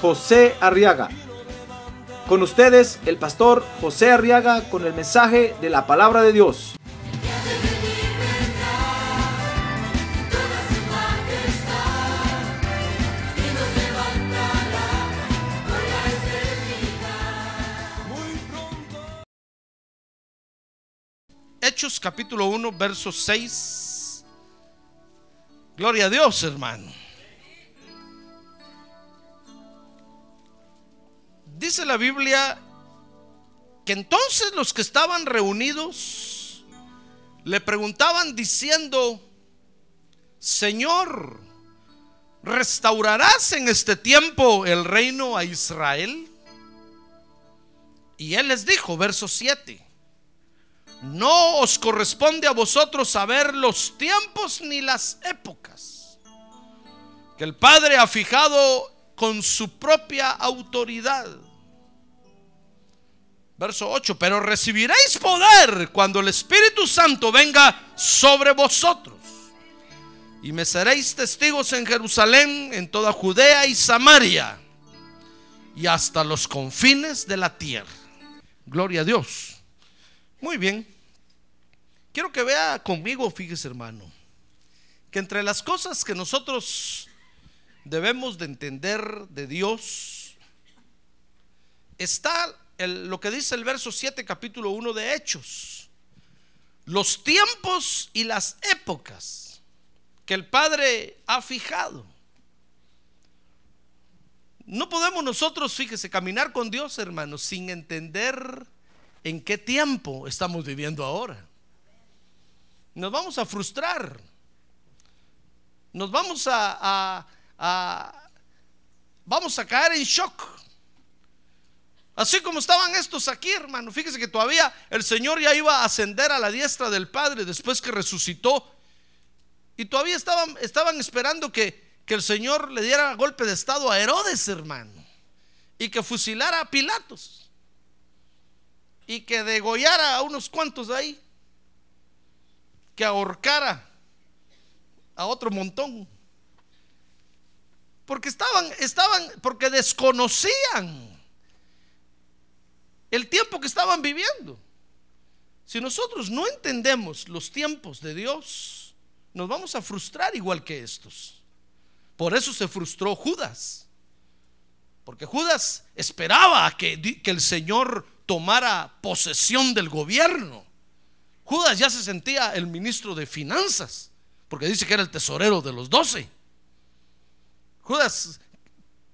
José Arriaga. Con ustedes, el pastor José Arriaga con el mensaje de la palabra de Dios. Hechos capítulo 1, verso 6. Gloria a Dios, hermano. Dice la Biblia que entonces los que estaban reunidos le preguntaban diciendo, Señor, ¿restaurarás en este tiempo el reino a Israel? Y él les dijo, verso 7. No os corresponde a vosotros saber los tiempos ni las épocas que el Padre ha fijado con su propia autoridad. Verso 8, pero recibiréis poder cuando el Espíritu Santo venga sobre vosotros. Y me seréis testigos en Jerusalén, en toda Judea y Samaria, y hasta los confines de la tierra. Gloria a Dios. Muy bien. Quiero que vea conmigo, fíjese hermano, que entre las cosas que nosotros debemos de entender de Dios está lo que dice el verso 7, capítulo 1 de Hechos. Los tiempos y las épocas que el Padre ha fijado. No podemos nosotros, fíjese, caminar con Dios, hermanos, sin entender en qué tiempo estamos viviendo ahora. Nos vamos a frustrar. Nos vamos a- vamos a caer en shock. Así como estaban estos aquí, hermano. Fíjese que todavía el Señor ya iba a ascender a la diestra del Padre después que resucitó. Y todavía estaban, estaban esperando que, que el Señor le diera golpe de estado a Herodes, hermano. Y que fusilara a Pilatos. Y que degollara a unos cuantos de ahí. Que ahorcara a otro montón. Porque estaban, estaban, porque desconocían el tiempo que estaban viviendo. Si nosotros no entendemos los tiempos de Dios, nos vamos a frustrar igual que estos. Por eso se frustró Judas. Porque Judas esperaba que, que el Señor tomara posesión del gobierno. Judas ya se sentía el ministro de finanzas, porque dice que era el tesorero de los doce. Judas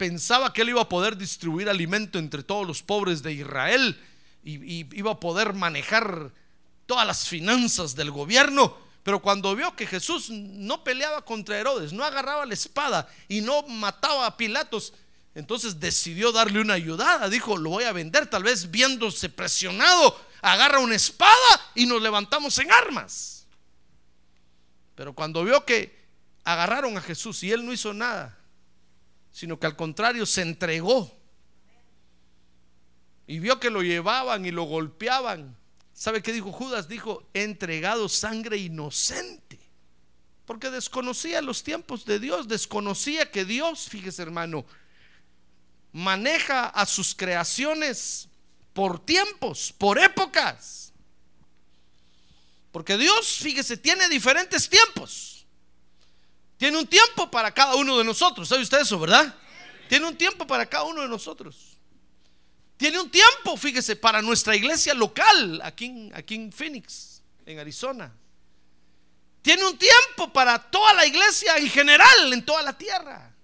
pensaba que él iba a poder distribuir alimento entre todos los pobres de Israel y, iba a poder manejar todas las finanzas del gobierno. Pero cuando vio que Jesús no peleaba contra Herodes, no agarraba la espada y no mataba a Pilatos, entonces decidió darle una ayudada. Dijo, lo voy a vender. Tal vez viéndose presionado, agarra una espada y nos levantamos en armas. Pero cuando vio que agarraron a Jesús y él no hizo nada, sino que al contrario se entregó y vio que lo llevaban y lo golpeaban. ¿Sabe qué dijo Judas? Dijo, he entregado sangre inocente. Porque desconocía los tiempos de Dios, desconocía que Dios, fíjese hermano, maneja a sus creaciones por tiempos, por épocas. Porque Dios, fíjese, tiene diferentes tiempos. Tiene un tiempo para cada uno de nosotros. ¿Sabe usted eso, verdad? Tiene un tiempo para cada uno de nosotros. Tiene un tiempo, fíjese, para nuestra iglesia local aquí en, aquí en Phoenix, en Arizona. Tiene un tiempo para toda la iglesia en general, en toda la tierra.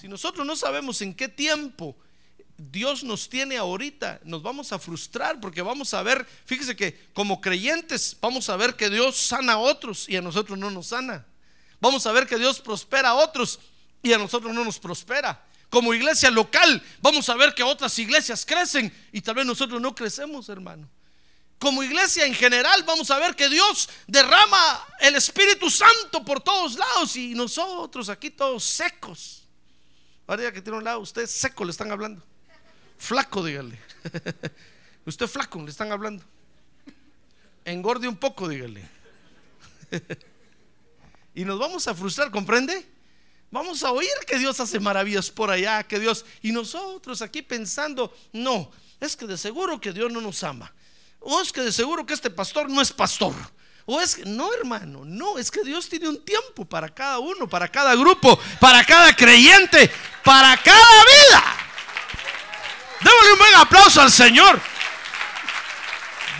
Si nosotros no sabemos en qué tiempo Dios nos tiene ahorita, nos vamos a frustrar porque vamos a ver, fíjese que como creyentes vamos a ver que Dios sana a otros y a nosotros no nos sana. Vamos a ver que Dios prospera a otros y a nosotros no nos prospera. Como iglesia local, vamos a ver que otras iglesias crecen y tal vez nosotros no crecemos, hermano. Como iglesia en general, vamos a ver que Dios derrama el Espíritu Santo por todos lados y nosotros aquí todos secos. Ahora que tiene un lado, usted seco le están hablando. Flaco, dígale. Usted flaco, le están hablando. Engorde un poco, dígale. Y nos vamos a frustrar, ¿comprende? Vamos a oír que Dios hace maravillas por allá, que Dios... Y nosotros aquí pensando, no, es que de seguro que Dios no nos ama. O es que de seguro que este pastor no es pastor. O es que, no hermano, no, es que Dios tiene un tiempo para cada uno, para cada grupo, para cada creyente, para cada vida. Démosle un buen aplauso al Señor.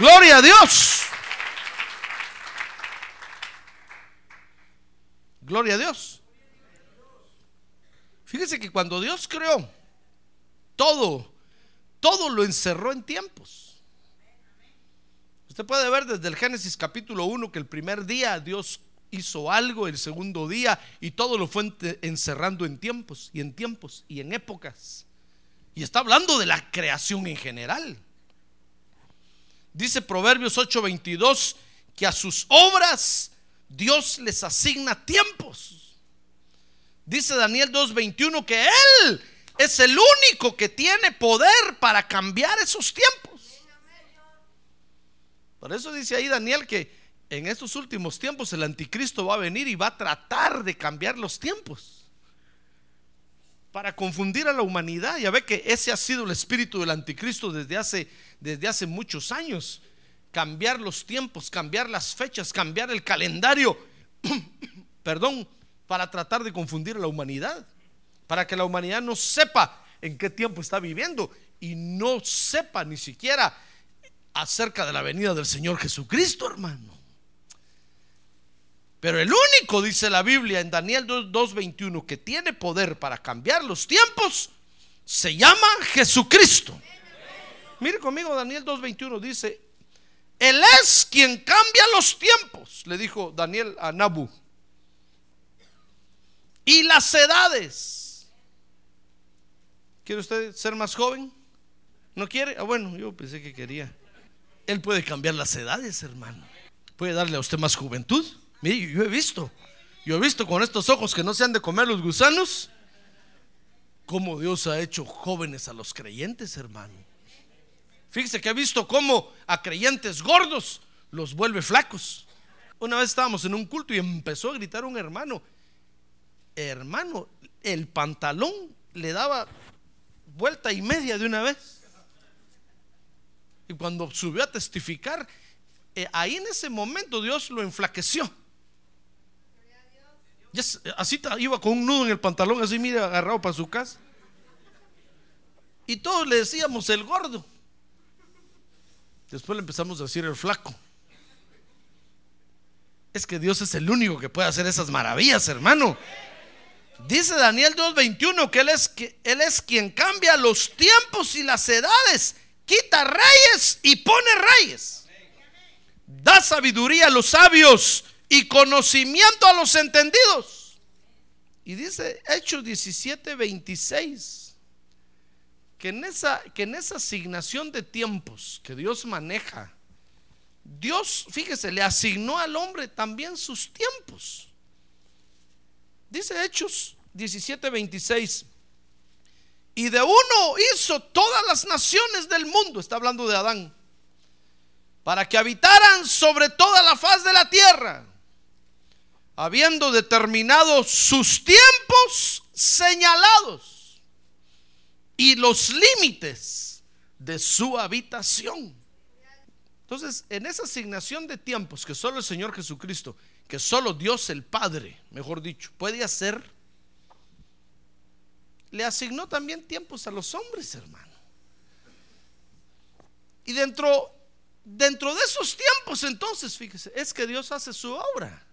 Gloria a Dios. Gloria a Dios. Fíjese que cuando Dios creó todo, todo lo encerró en tiempos. Usted puede ver desde el Génesis capítulo 1 que el primer día Dios hizo algo, el segundo día, y todo lo fue encerrando en tiempos y en tiempos y en épocas. Y está hablando de la creación en general. Dice Proverbios 8:22 que a sus obras Dios les asigna tiempos. Dice Daniel 2:21 que Él es el único que tiene poder para cambiar esos tiempos. Por eso dice ahí Daniel que en estos últimos tiempos el anticristo va a venir y va a tratar de cambiar los tiempos para confundir a la humanidad. Ya ve que ese ha sido el espíritu del anticristo desde hace, desde hace muchos años. Cambiar los tiempos, cambiar las fechas, cambiar el calendario, perdón, para tratar de confundir a la humanidad. Para que la humanidad no sepa en qué tiempo está viviendo y no sepa ni siquiera acerca de la venida del Señor Jesucristo, hermano. Pero el único, dice la Biblia en Daniel 2.21, que tiene poder para cambiar los tiempos, se llama Jesucristo. Mire conmigo, Daniel 2.21 dice, Él es quien cambia los tiempos, le dijo Daniel a Nabu. Y las edades. ¿Quiere usted ser más joven? ¿No quiere? Ah, bueno, yo pensé que quería. Él puede cambiar las edades, hermano. Puede darle a usted más juventud. Mire, yo he visto, yo he visto con estos ojos que no se han de comer los gusanos, cómo Dios ha hecho jóvenes a los creyentes, hermano. Fíjese que he visto cómo a creyentes gordos los vuelve flacos. Una vez estábamos en un culto y empezó a gritar un hermano, hermano, el pantalón le daba vuelta y media de una vez. Y cuando subió a testificar, eh, ahí en ese momento Dios lo enflaqueció así iba con un nudo en el pantalón, así mire, agarrado para su casa. Y todos le decíamos el gordo. Después le empezamos a decir el flaco. Es que Dios es el único que puede hacer esas maravillas, hermano. Dice Daniel 2:21 que él, es, que él es quien cambia los tiempos y las edades, quita reyes y pone reyes. Da sabiduría a los sabios y conocimiento a los entendidos. Y dice Hechos 17, 26, que en, esa, que en esa asignación de tiempos que Dios maneja, Dios, fíjese, le asignó al hombre también sus tiempos. Dice Hechos 17, 26. Y de uno hizo todas las naciones del mundo, está hablando de Adán, para que habitaran sobre toda la faz de la tierra habiendo determinado sus tiempos señalados y los límites de su habitación. Entonces, en esa asignación de tiempos que solo el Señor Jesucristo, que solo Dios el Padre, mejor dicho, puede hacer, le asignó también tiempos a los hombres, hermano. Y dentro, dentro de esos tiempos, entonces, fíjese, es que Dios hace su obra.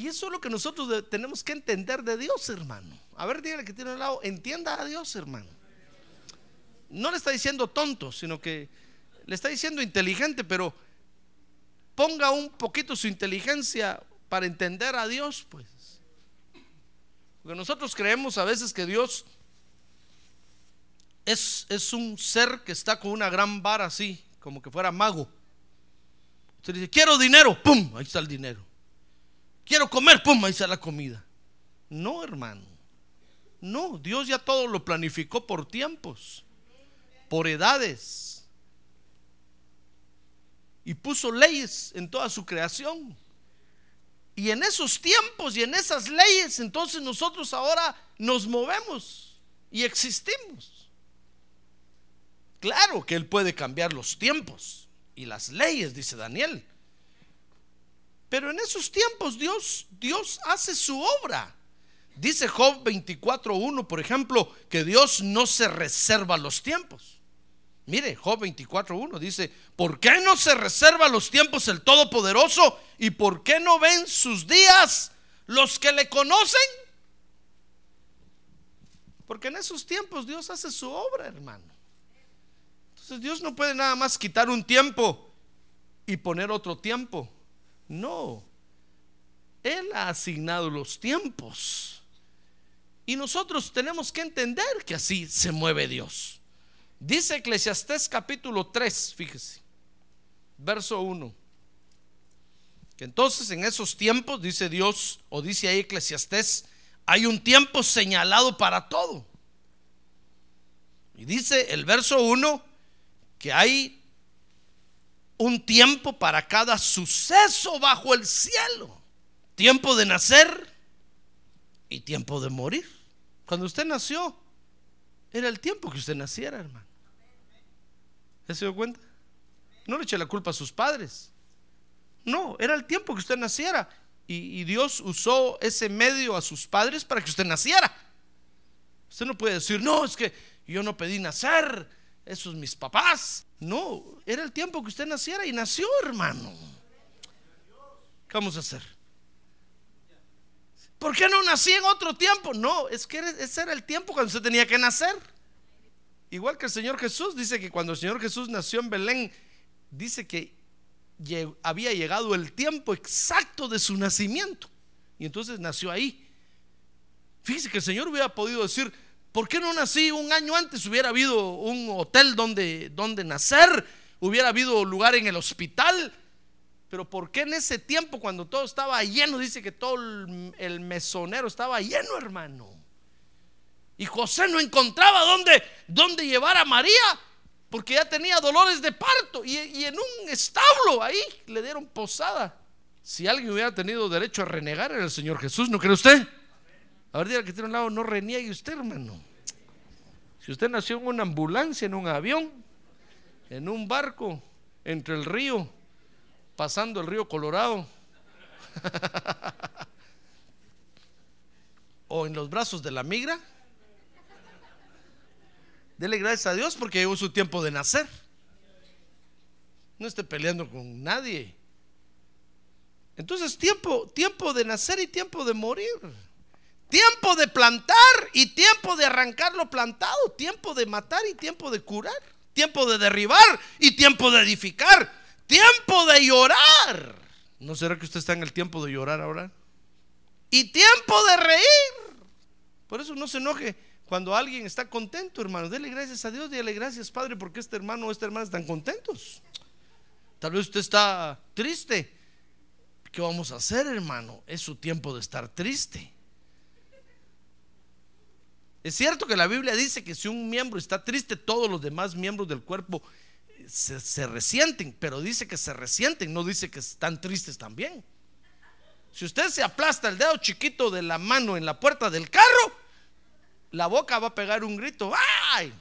Y eso es lo que nosotros tenemos que entender de Dios, hermano. A ver, dígale que tiene un lado, entienda a Dios, hermano. No le está diciendo tonto, sino que le está diciendo inteligente, pero ponga un poquito su inteligencia para entender a Dios, pues. Porque nosotros creemos a veces que Dios es, es un ser que está con una gran vara así, como que fuera mago. Usted dice, quiero dinero, ¡pum! Ahí está el dinero. Quiero comer, ¡pum! Ahí está la comida. No, hermano. No, Dios ya todo lo planificó por tiempos, por edades. Y puso leyes en toda su creación. Y en esos tiempos y en esas leyes, entonces nosotros ahora nos movemos y existimos. Claro que Él puede cambiar los tiempos y las leyes, dice Daniel. Pero en esos tiempos Dios, Dios hace su obra. Dice Job 24.1, por ejemplo, que Dios no se reserva los tiempos. Mire, Job 24.1 dice, ¿por qué no se reserva los tiempos el Todopoderoso? ¿Y por qué no ven sus días los que le conocen? Porque en esos tiempos Dios hace su obra, hermano. Entonces Dios no puede nada más quitar un tiempo y poner otro tiempo. No. Él ha asignado los tiempos. Y nosotros tenemos que entender que así se mueve Dios. Dice Eclesiastés capítulo 3, fíjese, verso 1. Que entonces en esos tiempos, dice Dios, o dice ahí Eclesiastés, hay un tiempo señalado para todo. Y dice el verso 1 que hay un tiempo para cada suceso bajo el cielo. Tiempo de nacer y tiempo de morir. Cuando usted nació, era el tiempo que usted naciera, hermano. ¿Ya se dio cuenta? No le eche la culpa a sus padres. No, era el tiempo que usted naciera. Y, Dios usó ese medio a sus padres para que usted naciera. Usted no puede decir, no, es que yo no pedí nacer, esos mis papás. No, era el tiempo que usted naciera y nació, hermano. ¿Qué vamos a hacer? ¿Por qué no nací en otro tiempo? No, es que ese era el tiempo cuando usted tenía que nacer. Igual que el Señor Jesús dice que cuando el Señor Jesús nació en Belén, dice que había llegado el tiempo exacto de su nacimiento. Y entonces nació ahí. Fíjese que el Señor hubiera podido decir, ¿por qué no nací un año antes? Hubiera habido un hotel donde, donde nacer, hubiera habido lugar en el hospital, pero ¿por qué en ese tiempo cuando todo estaba lleno, dice que todo el, mesonero estaba lleno, hermano? Y José no encontraba dónde, dónde llevar a María, porque ya tenía dolores de parto. Y, y en un establo ahí le dieron posada. Si alguien hubiera tenido derecho a renegar era el Señor Jesús, ¿no cree usted? A ver, diga que tiene un lado, no reniegue usted, hermano. Si usted nació en una ambulancia, en un avión, en un barco, entre el río pasando el río Colorado. o en los brazos de la migra. Dele gracias a Dios porque llegó su tiempo de nacer. No esté peleando con nadie. Entonces, tiempo, tiempo de nacer y tiempo de morir. Tiempo de plantar y tiempo de arrancar lo plantado. Tiempo de matar y tiempo de curar. Tiempo de derribar y tiempo de edificar tiempo de llorar. ¿No será que usted está en el tiempo de llorar ahora? Y tiempo de reír. Por eso no se enoje cuando alguien está contento, hermano. Dele gracias a Dios, dile gracias, Padre, porque este hermano o esta hermana están contentos. Tal vez usted está triste. ¿Qué vamos a hacer, hermano? Es su tiempo de estar triste. Es cierto que la Biblia dice que si un miembro está triste, todos los demás miembros del cuerpo se, resienten, pero dice que se resienten, no dice que están tristes también. Si usted se aplasta el dedo chiquito de la mano en la puerta del carro, la boca va a pegar un grito, ¡ay!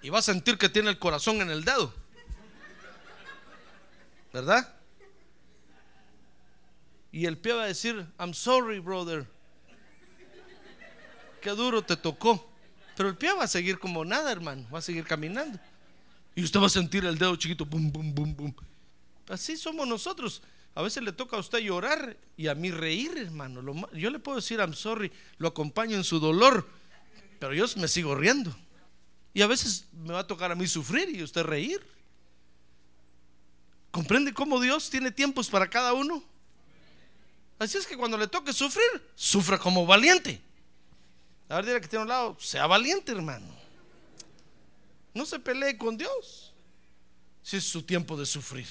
Y va a sentir que tiene el corazón en el dedo. ¿Verdad? Y el pie va a decir, I'm sorry, brother. Qué duro te tocó. Pero el pie va a seguir como nada, hermano. Va a seguir caminando. Y usted va a sentir el dedo chiquito, bum, bum, bum, bum. Así somos nosotros. A veces le toca a usted llorar y a mí reír, hermano. yo le puedo decir, I'm sorry, lo acompaño en su dolor, pero yo me sigo riendo. Y a veces me va a tocar a mí sufrir y usted reír. ¿Comprende cómo Dios tiene tiempos para cada uno? Así es que cuando le toque sufrir, sufra como valiente. A ver, dile que tiene un lado, sea valiente, hermano. No se pelee con Dios si es su tiempo de sufrir.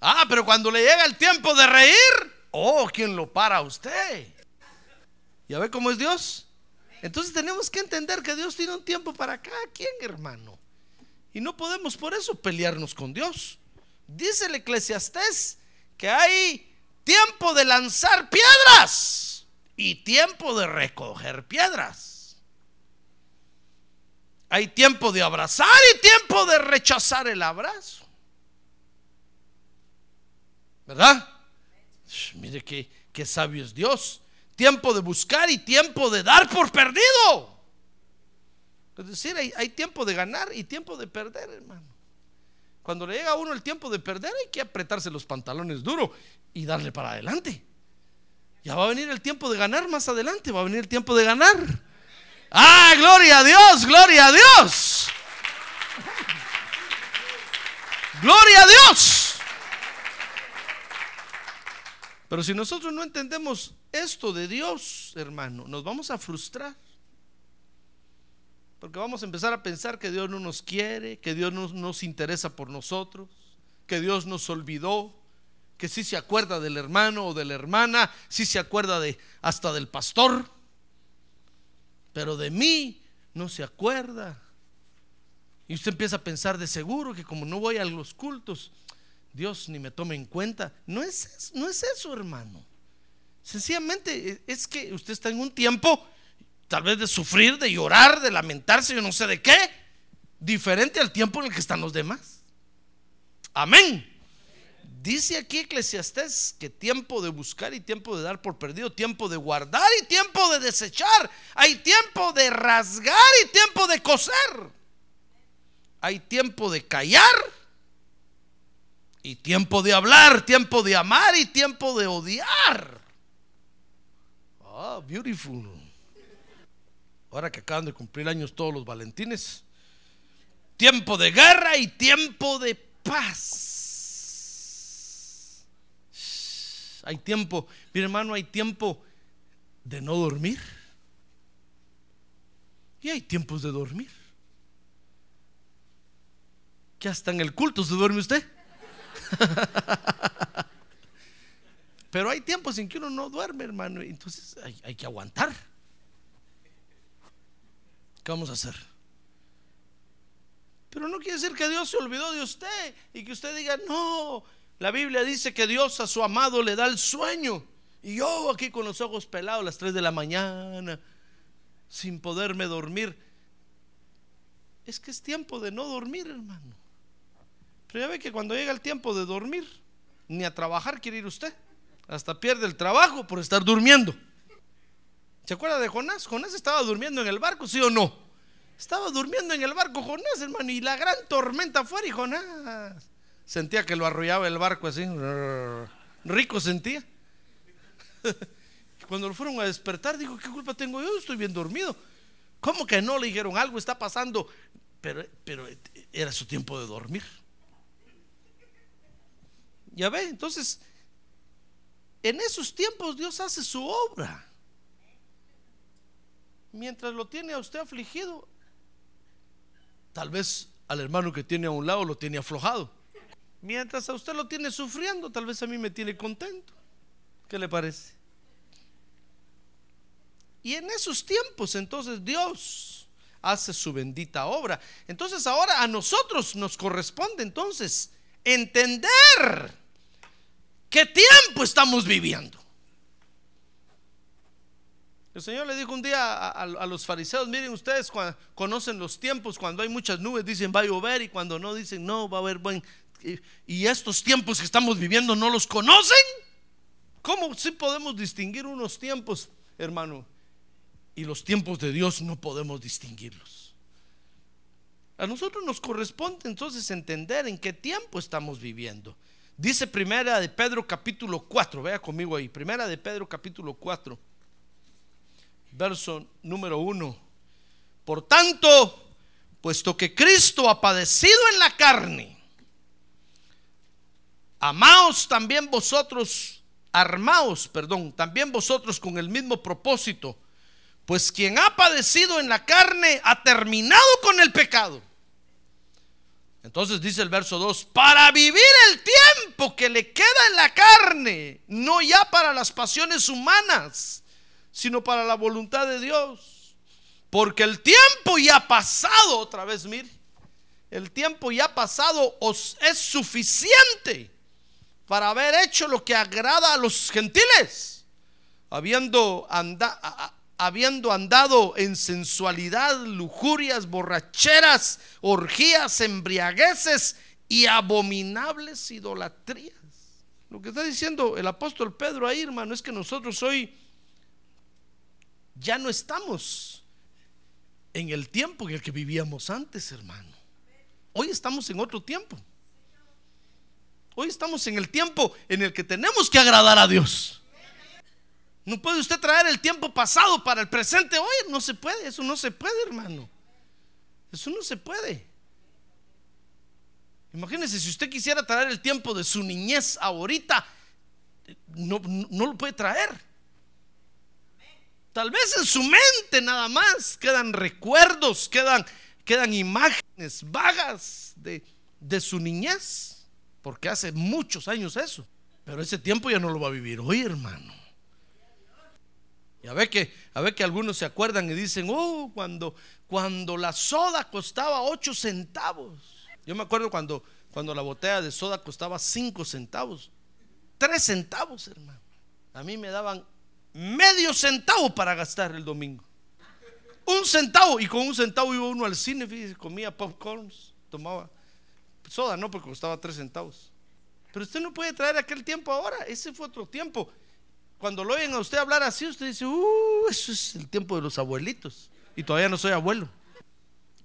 Ah, pero cuando le llega el tiempo de reír, oh, ¿quién lo para a usted? ¿Ya ve cómo es Dios? Entonces tenemos que entender que Dios tiene un tiempo para cada quien, hermano. Y no podemos por eso pelearnos con Dios. Dice el eclesiastés que hay tiempo de lanzar piedras y tiempo de recoger piedras. Hay tiempo de abrazar y tiempo de rechazar el abrazo. ¿Verdad? Mire qué, qué sabio es Dios. Tiempo de buscar y tiempo de dar por perdido. Es decir, hay, hay tiempo de ganar y tiempo de perder, hermano. Cuando le llega a uno el tiempo de perder, hay que apretarse los pantalones duro y darle para adelante. Ya va a venir el tiempo de ganar más adelante, va a venir el tiempo de ganar. Ah, gloria a Dios, gloria a Dios. Gloria a Dios. Pero si nosotros no entendemos esto de Dios, hermano, nos vamos a frustrar. Porque vamos a empezar a pensar que Dios no nos quiere, que Dios no nos interesa por nosotros, que Dios nos olvidó, que sí se acuerda del hermano o de la hermana, sí se acuerda de hasta del pastor, pero de mí no se acuerda. Y usted empieza a pensar de seguro que como no voy a los cultos, Dios ni me tome en cuenta. No es, no es eso, hermano. Sencillamente es que usted está en un tiempo, tal vez de sufrir, de llorar, de lamentarse, yo no sé de qué, diferente al tiempo en el que están los demás. Amén. Dice aquí Eclesiastés que tiempo de buscar y tiempo de dar por perdido, tiempo de guardar y tiempo de desechar. Hay tiempo de rasgar y tiempo de coser. Hay tiempo de callar y tiempo de hablar, tiempo de amar y tiempo de odiar. Ah, beautiful. Ahora que acaban de cumplir años todos los valentines. Tiempo de guerra y tiempo de paz. Hay tiempo, mi hermano, hay tiempo de no dormir. Y hay tiempos de dormir. Que hasta en el culto se duerme usted. Pero hay tiempos en que uno no duerme, hermano. Entonces hay, hay que aguantar. ¿Qué vamos a hacer? Pero no quiere decir que Dios se olvidó de usted y que usted diga, no, la Biblia dice que Dios a su amado le da el sueño. Y yo aquí con los ojos pelados las 3 de la mañana, sin poderme dormir. Es que es tiempo de no dormir, hermano. Pero ya ve que cuando llega el tiempo de dormir, ni a trabajar quiere ir usted. Hasta pierde el trabajo por estar durmiendo. ¿Se acuerda de Jonás? Jonás estaba durmiendo en el barco, ¿sí o no? Estaba durmiendo en el barco Jonás, hermano, y la gran tormenta fuera y Jonás sentía que lo arrollaba el barco así. Rico sentía. Cuando lo fueron a despertar, dijo, ¿qué culpa tengo yo? Estoy bien dormido. ¿Cómo que no le dijeron algo? Está pasando. Pero, pero era su tiempo de dormir. Ya ve, entonces, en esos tiempos Dios hace su obra. Mientras lo tiene a usted afligido, tal vez al hermano que tiene a un lado lo tiene aflojado. Mientras a usted lo tiene sufriendo, tal vez a mí me tiene contento. ¿Qué le parece? Y en esos tiempos entonces Dios hace su bendita obra. Entonces ahora a nosotros nos corresponde entonces entender qué tiempo estamos viviendo. El Señor le dijo un día a, los fariseos, miren ustedes conocen los tiempos, cuando hay muchas nubes dicen va a llover y cuando no dicen no, va a haber buen... Y, estos tiempos que estamos viviendo no los conocen. ¿Cómo si podemos distinguir unos tiempos, hermano? Y los tiempos de Dios no podemos distinguirlos. A nosotros nos corresponde entonces entender en qué tiempo estamos viviendo. Dice primera de Pedro capítulo 4, vea conmigo ahí, primera de Pedro capítulo 4, verso número 1. Por tanto, puesto que Cristo ha padecido en la carne, amaos también vosotros armaos, perdón, también vosotros con el mismo propósito, pues quien ha padecido en la carne ha terminado con el pecado. Entonces dice el verso 2, para vivir el tiempo que le queda en la carne, no ya para las pasiones humanas, sino para la voluntad de Dios. Porque el tiempo ya pasado, otra vez, mire, el tiempo ya pasado os es suficiente para haber hecho lo que agrada a los gentiles, habiendo, andado en sensualidad, lujurias, borracheras, orgías, embriagueces y abominables idolatrías. Lo que está diciendo el apóstol Pedro ahí, hermano, es que nosotros hoy ya no estamos en el tiempo en el que vivíamos antes, hermano. Hoy estamos en otro tiempo. Hoy estamos en el tiempo en el que tenemos que agradar a Dios. No puede usted traer el tiempo pasado para el presente hoy. No se puede, eso no se puede, hermano. Eso no se puede. Imagínese si usted quisiera traer el tiempo de su niñez ahorita, no, no lo puede traer. Tal vez en su mente nada más quedan recuerdos, quedan, quedan imágenes vagas de, de su niñez, porque hace muchos años eso. Pero ese tiempo ya no lo va a vivir hoy, hermano. Y a ver que, a ver que algunos se acuerdan y dicen, oh, cuando, cuando la soda costaba 8 centavos. Yo me acuerdo cuando, cuando la botella de soda costaba 5 centavos. 3 centavos, hermano. A mí me daban medio centavo para gastar el domingo. Un centavo. Y con un centavo iba uno al cine, comía popcorns, tomaba soda, no, porque costaba 3 centavos. Pero usted no puede traer aquel tiempo ahora. Ese fue otro tiempo cuando lo oyen a usted hablar así, usted dice, uh, eso es el tiempo de los abuelitos. Y todavía no soy abuelo.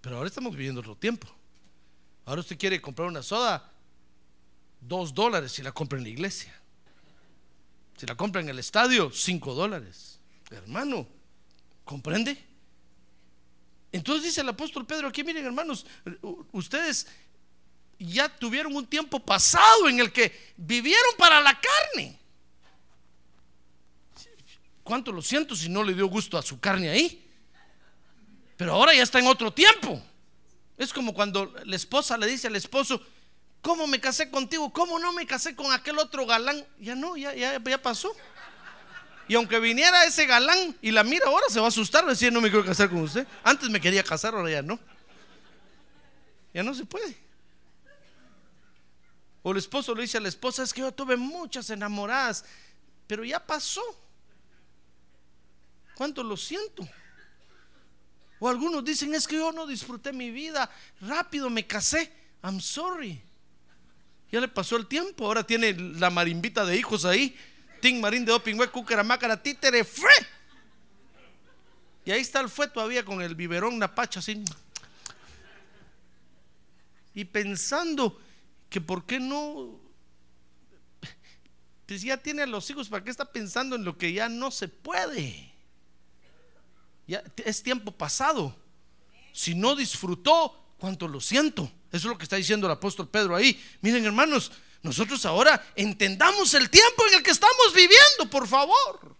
Pero ahora estamos viviendo otro tiempo. Ahora usted quiere comprar una soda, dos dólares si la compra en la iglesia. Si la compra en el estadio, cinco dólares. Hermano, ¿comprende? Entonces dice el apóstol Pedro aquí, miren hermanos, ustedes ya tuvieron un tiempo pasado en el que vivieron para la carne. ¿Cuánto lo siento si no le dio gusto a su carne ahí? Pero ahora ya está en otro tiempo. Es como cuando la esposa le dice al esposo, ¿cómo me casé contigo? ¿Cómo no me casé con aquel otro galán? Ya no, ya, ya, ya pasó. Y aunque viniera ese galán y la mira ahora, se va a asustar, decir, no me quiero casar con usted. Antes me quería casar, ahora ya no. Ya no se puede. O el esposo le dice a la esposa, es que yo tuve muchas enamoradas, pero ya pasó. ¿Cuánto lo siento? O algunos dicen, es que yo no disfruté mi vida, rápido me casé, I'm sorry. Ya le pasó el tiempo, ahora tiene la marimbita de hijos ahí, Ting Marín de Opingüe, Mácara, Títere, Fue. Y ahí está el fue todavía con el biberón Napacha así. Y pensando que por qué no pues ya tiene a los hijos, ¿para qué está pensando en lo que ya no se puede? Ya es tiempo pasado. Si no disfrutó, cuánto lo siento. Eso es lo que está diciendo el apóstol Pedro ahí. Miren, hermanos, nosotros ahora entendamos el tiempo en el que estamos viviendo, por favor.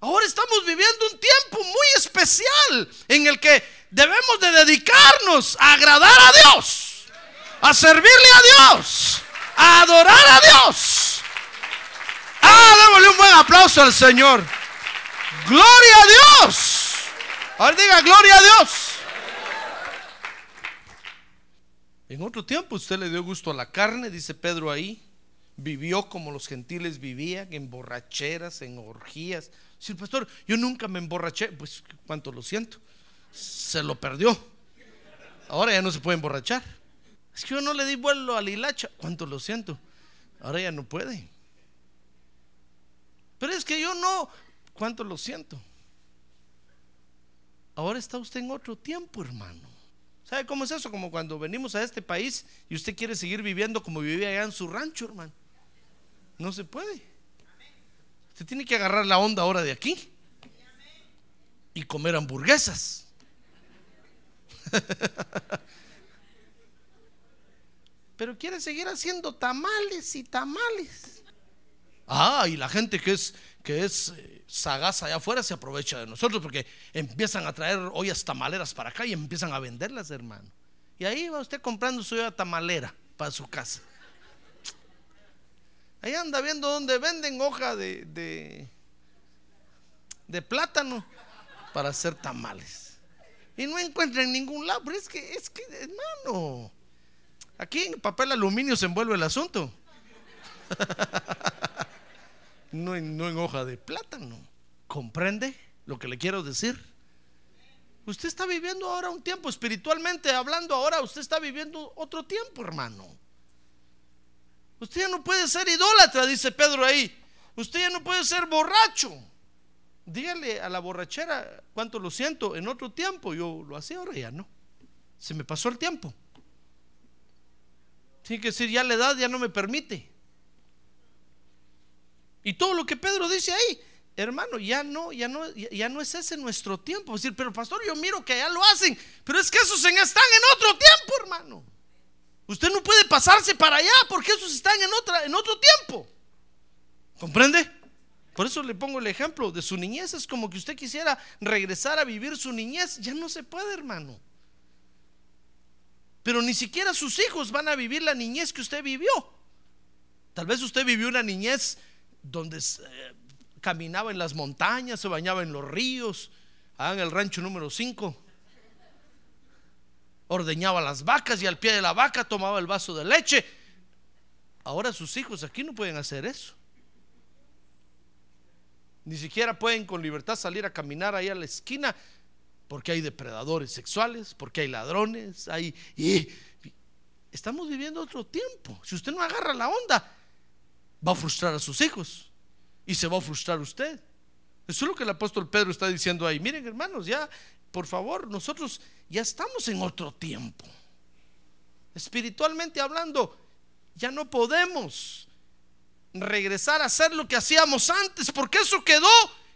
Ahora estamos viviendo un tiempo muy especial en el que debemos de dedicarnos a agradar a Dios, a servirle a Dios, a adorar a Dios. Ah, démosle un buen aplauso al Señor. Gloria a Dios. Ahora diga, gloria a Dios. En otro tiempo usted le dio gusto a la carne, dice Pedro ahí. Vivió como los gentiles vivían, en borracheras, en orgías. Si el pastor, yo nunca me emborraché, pues cuánto lo siento. Se lo perdió. Ahora ya no se puede emborrachar. Es que yo no le di vuelo a la hilacha, cuánto lo siento. Ahora ya no puede. Pero es que yo no, cuánto lo siento. Ahora está usted en otro tiempo, hermano. ¿Sabe cómo es eso? Como cuando venimos a este país y usted quiere seguir viviendo como vivía allá en su rancho, hermano. No se puede. Usted tiene que agarrar la onda ahora de aquí y comer hamburguesas. pero quiere seguir haciendo tamales y tamales. Ah, y la gente que es que es eh, sagaz allá afuera se aprovecha de nosotros porque empiezan a traer ollas tamaleras para acá y empiezan a venderlas, hermano. Y ahí va usted comprando su olla tamalera para su casa. Ahí anda viendo dónde venden hoja de, de, plátano para hacer tamales. Y no encuentra en ningún lado, pero es que, es que, hermano, aquí en papel aluminio se envuelve el asunto. no, no en hoja de plátano. ¿Comprende lo que le quiero decir? Usted está viviendo ahora un tiempo espiritualmente hablando ahora, usted está viviendo otro tiempo, hermano. Usted ya no puede ser idólatra, dice Pedro ahí. Usted ya no puede ser borracho. Dígale a la borrachera cuánto lo siento. En otro tiempo yo lo hacía, ahora ya no. Se me pasó el tiempo. Tiene que decir, ya la edad ya no me permite. Y todo lo que Pedro dice ahí, hermano, ya no, ya no, ya no es ese nuestro tiempo. decir, pero pastor, yo miro que ya lo hacen, pero es que esos están en otro tiempo, hermano. Usted no puede pasarse para allá porque esos están en otra, en otro tiempo. ¿Comprende? Por eso le pongo el ejemplo de su niñez. Es como que usted quisiera regresar a vivir su niñez. Ya no se puede, hermano. Pero ni siquiera sus hijos van a vivir la niñez que usted vivió. Tal vez usted vivió una niñez donde eh, caminaba en las montañas, se bañaba en los ríos, ah, en el rancho número 5. Ordeñaba las vacas y al pie de la vaca tomaba el vaso de leche. Ahora sus hijos aquí no pueden hacer eso. Ni siquiera pueden con libertad salir a caminar ahí a la esquina porque hay depredadores sexuales, porque hay ladrones, hay... Y, estamos viviendo otro tiempo. Si usted no agarra la onda, va a frustrar a sus hijos y se va a frustrar usted. Eso es lo que el apóstol Pedro está diciendo ahí. Miren hermanos, ya, por favor, nosotros ya estamos en otro tiempo. Espiritualmente hablando, ya no podemos regresar a hacer lo que hacíamos antes, porque eso quedó,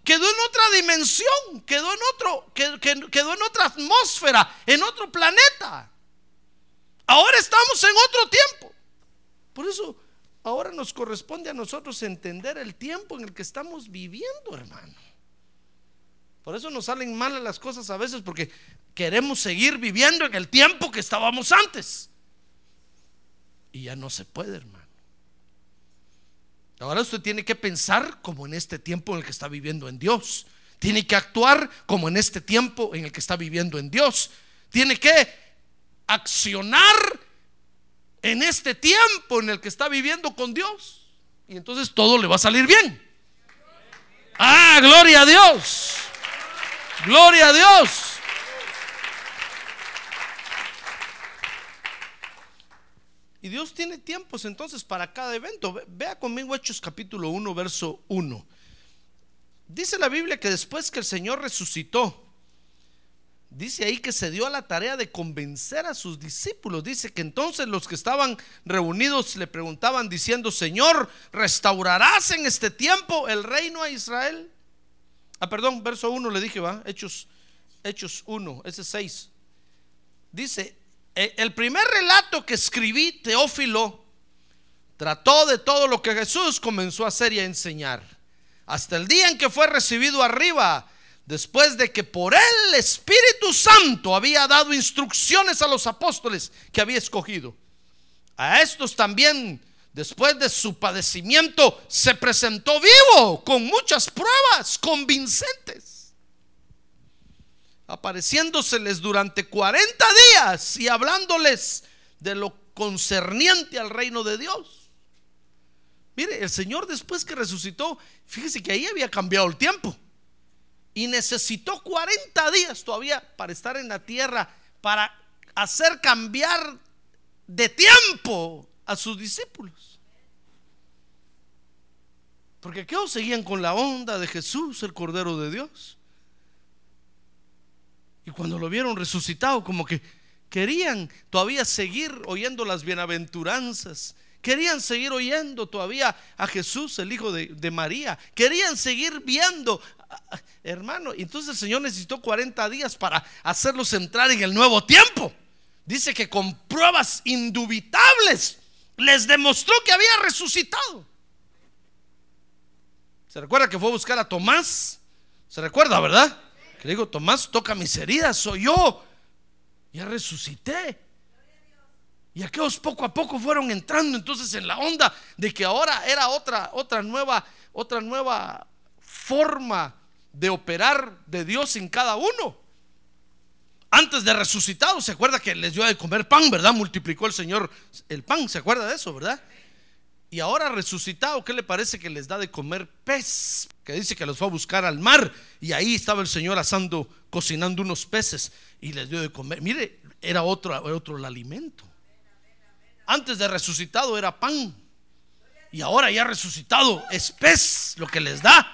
quedó en otra dimensión, quedó en otro, quedó en otra atmósfera, en otro planeta. Ahora estamos en otro tiempo. Por eso ahora nos corresponde a nosotros entender el tiempo en el que estamos viviendo, hermano. Por eso nos salen mal las cosas a veces porque queremos seguir viviendo en el tiempo que estábamos antes. Y ya no se puede, hermano. Ahora usted tiene que pensar como en este tiempo en el que está viviendo en Dios. Tiene que actuar como en este tiempo en el que está viviendo en Dios. Tiene que accionar en este tiempo en el que está viviendo con Dios. Y entonces todo le va a salir bien. Ah, gloria a Dios. Gloria a Dios. Y Dios tiene tiempos entonces para cada evento. Vea conmigo Hechos capítulo 1, verso 1. Dice la Biblia que después que el Señor resucitó, dice ahí que se dio a la tarea de convencer a sus discípulos. Dice que entonces los que estaban reunidos le preguntaban diciendo, Señor, ¿restaurarás en este tiempo el reino a Israel? Ah, perdón, verso 1 le dije, va, Hechos, Hechos 1, ese 6. Dice, eh, el primer relato que escribí, Teófilo, trató de todo lo que Jesús comenzó a hacer y a enseñar. Hasta el día en que fue recibido arriba, después de que por el Espíritu Santo había dado instrucciones a los apóstoles que había escogido. A estos también, después de su padecimiento, se presentó vivo con muchas pruebas convincentes apareciéndoseles durante 40 días y hablándoles de lo concerniente al reino de Dios. Mire, el Señor después que resucitó, fíjese que ahí había cambiado el tiempo. Y necesitó 40 días todavía para estar en la tierra, para hacer cambiar de tiempo a sus discípulos. Porque ¿qué seguían con la onda de Jesús, el Cordero de Dios? Y cuando lo vieron resucitado, como que querían todavía seguir oyendo las bienaventuranzas. Querían seguir oyendo todavía a Jesús, el Hijo de, María. Querían seguir viendo, hermano. Entonces el Señor necesitó 40 días para hacerlos entrar en el nuevo tiempo. dice que con pruebas indubitables les demostró que había resucitado. ¿Se recuerda que fue a buscar a Tomás? ¿Se recuerda, verdad? Que le digo, Tomás, toca mis heridas, soy yo. Ya resucité. Y aquellos poco a poco fueron entrando entonces en la onda de que ahora era otra, otra nueva, otra nueva forma de operar de Dios en cada uno. Antes de resucitado, ¿se acuerda que les dio de comer pan, verdad? Multiplicó el Señor el pan, ¿se acuerda de eso, verdad? Y ahora resucitado, ¿qué le parece que les da de comer pez? Que dice que los fue a buscar al mar y ahí estaba el Señor asando, cocinando unos peces y les dio de comer. Mire, era otro, otro el alimento. Antes de resucitado era pan. Y ahora ya resucitado es pez lo que les da.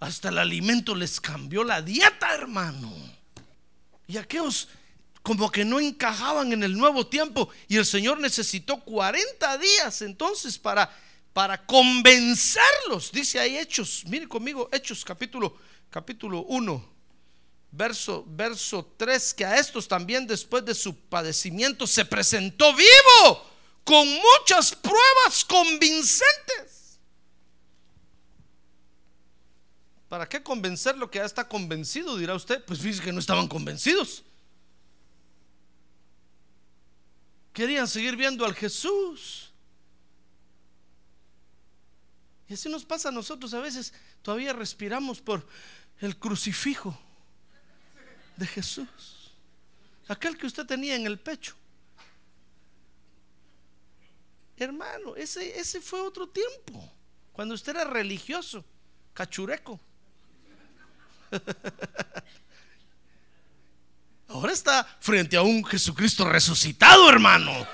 Hasta el alimento les cambió la dieta, hermano. Y aquellos como que no encajaban en el nuevo tiempo. Y el Señor necesitó 40 días entonces para, para convencerlos. Dice ahí Hechos, mire conmigo, Hechos capítulo, capítulo 1 verso, verso 3, que a estos también después de su padecimiento se presentó vivo con muchas pruebas convincentes. ¿Para qué convencer lo que ya está convencido? Dirá usted. Pues fíjese que no estaban convencidos. Querían seguir viendo al Jesús. Y así nos pasa a nosotros a veces. Todavía respiramos por el crucifijo de Jesús. Aquel que usted tenía en el pecho. Hermano, ese, ese fue otro tiempo. Cuando usted era religioso, cachureco. Ahora está frente a un Jesucristo resucitado, hermano.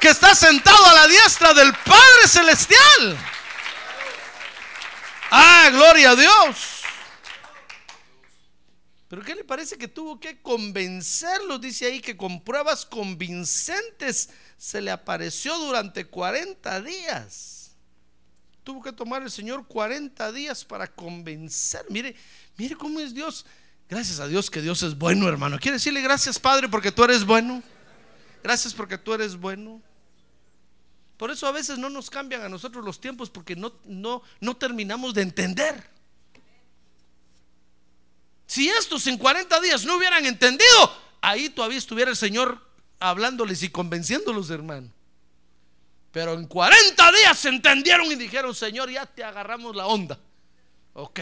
Que está sentado a la diestra del Padre Celestial. Ah, gloria a Dios. Pero ¿qué le parece que tuvo que convencerlos? Dice ahí que con pruebas convincentes se le apareció durante 40 días. Tuvo que tomar el Señor 40 días para convencer. Mire, mire cómo es Dios. Gracias a Dios que Dios es bueno, hermano. Quiere decirle gracias, Padre, porque tú eres bueno. Gracias porque tú eres bueno. Por eso a veces no nos cambian a nosotros los tiempos porque no, no, no terminamos de entender. Si estos en 40 días no hubieran entendido, ahí todavía estuviera el Señor hablándoles y convenciéndolos, hermano. Pero en 40 días entendieron y dijeron, Señor, ya te agarramos la onda. Ok,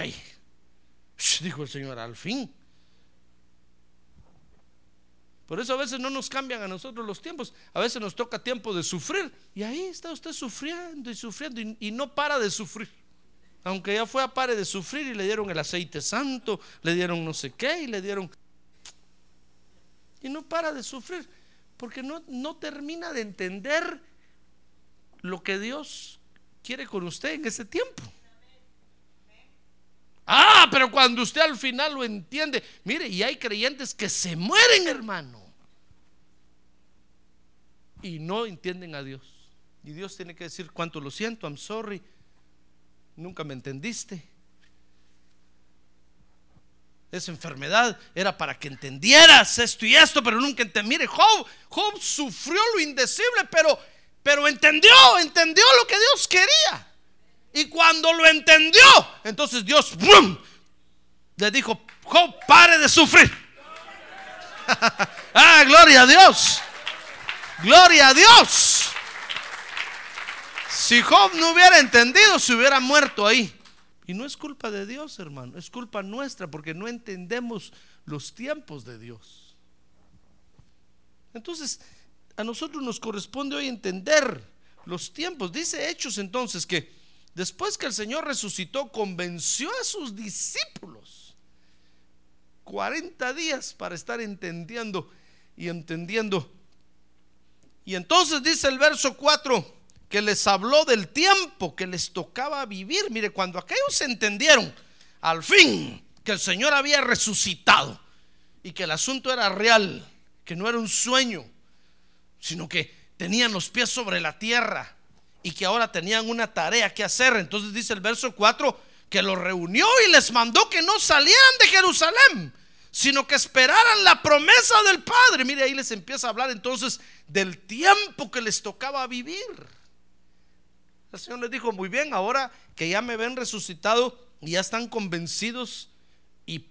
dijo el Señor, al fin. Por eso a veces no nos cambian a nosotros los tiempos. A veces nos toca tiempo de sufrir. Y ahí está usted sufriendo y sufriendo y no para de sufrir. Aunque ya fue a pare de sufrir y le dieron el aceite santo, le dieron no sé qué y le dieron... Y no para de sufrir, porque no, no termina de entender lo que Dios quiere con usted en ese tiempo. Ah, pero cuando usted al final lo entiende, mire, y hay creyentes que se mueren, hermano, y no entienden a Dios. Y Dios tiene que decir cuánto lo siento, I'm sorry nunca me entendiste. Esa enfermedad era para que entendieras esto y esto, pero nunca entendí. Mire, Job, Job sufrió lo indecible, pero, pero entendió, entendió lo que Dios quería. Y cuando lo entendió, entonces Dios le dijo, Job, pare de sufrir. ah, gloria a Dios. Gloria a Dios. Si Job no hubiera entendido, se hubiera muerto ahí. Y no es culpa de Dios, hermano, es culpa nuestra porque no entendemos los tiempos de Dios. Entonces, a nosotros nos corresponde hoy entender los tiempos. Dice Hechos entonces que después que el Señor resucitó, convenció a sus discípulos 40 días para estar entendiendo y entendiendo. Y entonces dice el verso 4 que les habló del tiempo que les tocaba vivir. Mire, cuando aquellos entendieron al fin que el Señor había resucitado y que el asunto era real, que no era un sueño, sino que tenían los pies sobre la tierra y que ahora tenían una tarea que hacer. Entonces dice el verso 4 que los reunió y les mandó que no salieran de Jerusalén, sino que esperaran la promesa del Padre. Mire, ahí les empieza a hablar entonces del tiempo que les tocaba vivir. El Señor les dijo, muy bien, ahora que ya me ven resucitado y ya están convencidos y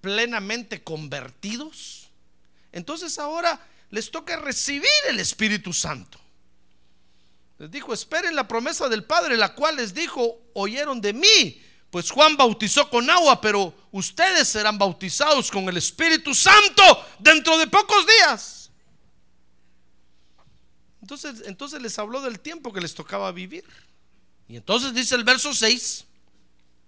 plenamente convertidos, entonces ahora les toca recibir el Espíritu Santo. Les dijo, esperen la promesa del Padre, la cual les dijo, oyeron de mí. Pues Juan bautizó con agua, pero ustedes serán bautizados con el Espíritu Santo dentro de pocos días. Entonces, entonces les habló del tiempo que les tocaba vivir. Y entonces dice el verso 6,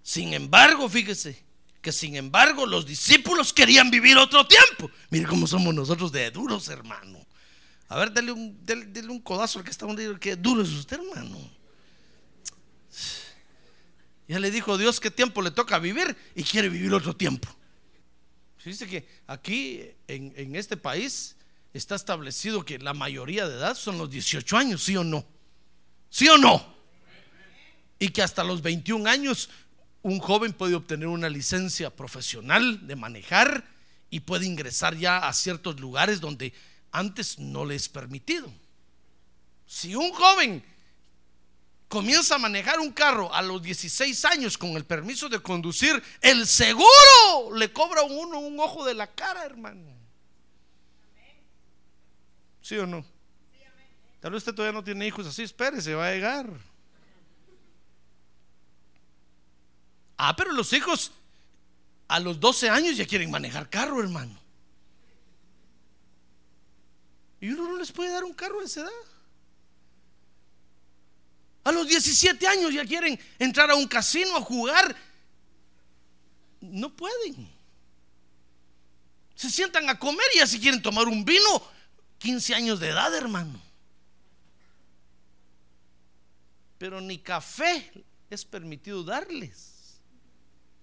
sin embargo, fíjese, que sin embargo los discípulos querían vivir otro tiempo. Mire cómo somos nosotros de duros, hermano. A ver, dale un, un codazo al que está donde que duro es usted, hermano. Ya le dijo Dios qué tiempo le toca vivir y quiere vivir otro tiempo. Dice que aquí en, en, este país está establecido que la mayoría de edad son los 18 años, ¿sí o no? ¿Sí o no? Y que hasta los 21 años un joven puede obtener una licencia profesional de manejar y puede ingresar ya a ciertos lugares donde antes no le es permitido. Si un joven comienza a manejar un carro a los 16 años con el permiso de conducir, el seguro le cobra a uno un ojo de la cara, hermano. ¿Sí o no? Tal vez usted todavía no tiene hijos así, espérese, va a llegar. Ah, pero los hijos a los 12 años ya quieren manejar carro, hermano. Y uno no les puede dar un carro a esa edad. A los 17 años ya quieren entrar a un casino a jugar. No pueden. Se sientan a comer y así quieren tomar un vino. 15 años de edad, hermano. Pero ni café es permitido darles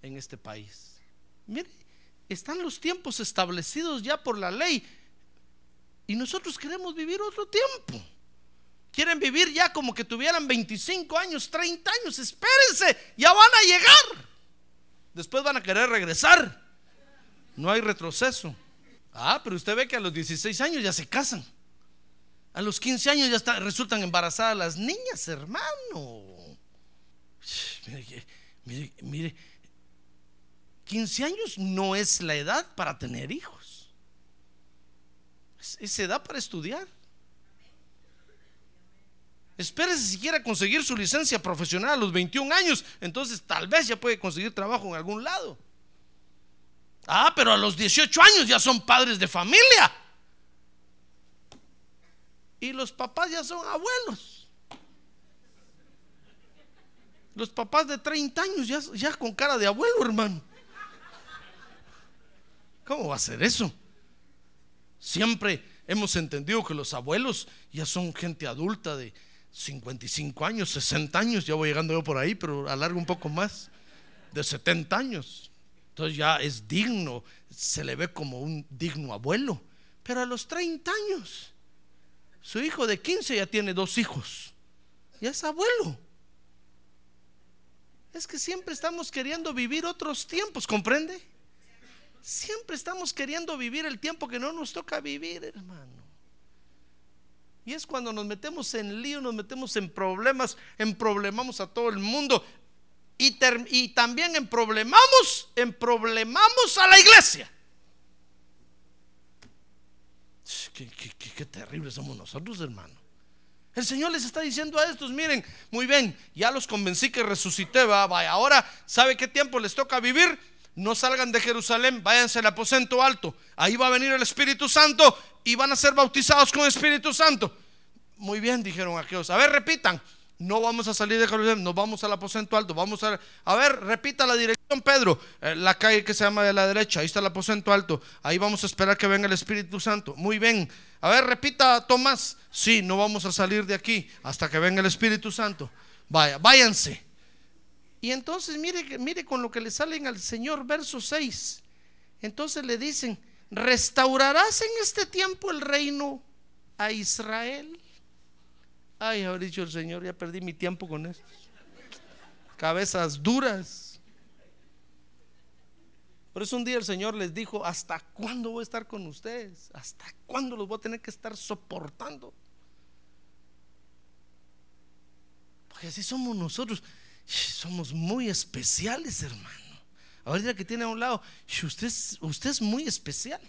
en este país. Mire, están los tiempos establecidos ya por la ley y nosotros queremos vivir otro tiempo. Quieren vivir ya como que tuvieran 25 años, 30 años. Espérense, ya van a llegar. Después van a querer regresar. No hay retroceso. Ah, pero usted ve que a los 16 años ya se casan. A los 15 años ya resultan embarazadas las niñas, hermano. Mire, mire, mire, 15 años no es la edad para tener hijos. Es edad para estudiar. Espérese si quiere conseguir su licencia profesional a los 21 años, entonces tal vez ya puede conseguir trabajo en algún lado. Ah, pero a los 18 años ya son padres de familia. Y los papás ya son abuelos. Los papás de 30 años ya, ya con cara de abuelo, hermano. ¿Cómo va a ser eso? Siempre hemos entendido que los abuelos ya son gente adulta de 55 años, 60 años, ya voy llegando yo por ahí, pero alargo un poco más, de 70 años. Entonces ya es digno, se le ve como un digno abuelo. Pero a los 30 años, su hijo de 15 ya tiene dos hijos. Ya es abuelo. Es que siempre estamos queriendo vivir otros tiempos, ¿comprende? Siempre estamos queriendo vivir el tiempo que no nos toca vivir, hermano. Y es cuando nos metemos en lío, nos metemos en problemas, en problemamos a todo el mundo. Y, también en problemamos, en problemamos a la iglesia. Qué, qué, terrible somos nosotros, hermano. El Señor les está diciendo a estos, miren, muy bien, ya los convencí que resucité, va, vaya, ahora, ¿sabe qué tiempo les toca vivir? No salgan de Jerusalén, váyanse al aposento alto. Ahí va a venir el Espíritu Santo y van a ser bautizados con Espíritu Santo. Muy bien, dijeron aquellos. A ver, repitan. No vamos a salir de Jerusalén, nos vamos al aposento alto. Vamos a, a ver, repita la dirección, Pedro. Eh, la calle que se llama de la derecha, ahí está el aposento alto. Ahí vamos a esperar que venga el Espíritu Santo. Muy bien. A ver, repita, Tomás. Sí, no vamos a salir de aquí hasta que venga el Espíritu Santo. Vaya, váyanse. Y entonces mire, mire con lo que le salen al Señor, verso 6. Entonces le dicen, ¿restaurarás en este tiempo el reino a Israel? Ay, haber dicho el Señor, ya perdí mi tiempo con esto. Cabezas duras. Por eso un día el Señor les dijo, ¿hasta cuándo voy a estar con ustedes? ¿Hasta cuándo los voy a tener que estar soportando? Porque así somos nosotros. Somos muy especiales, hermano. Ahorita que tiene a un lado, usted usted es muy especial.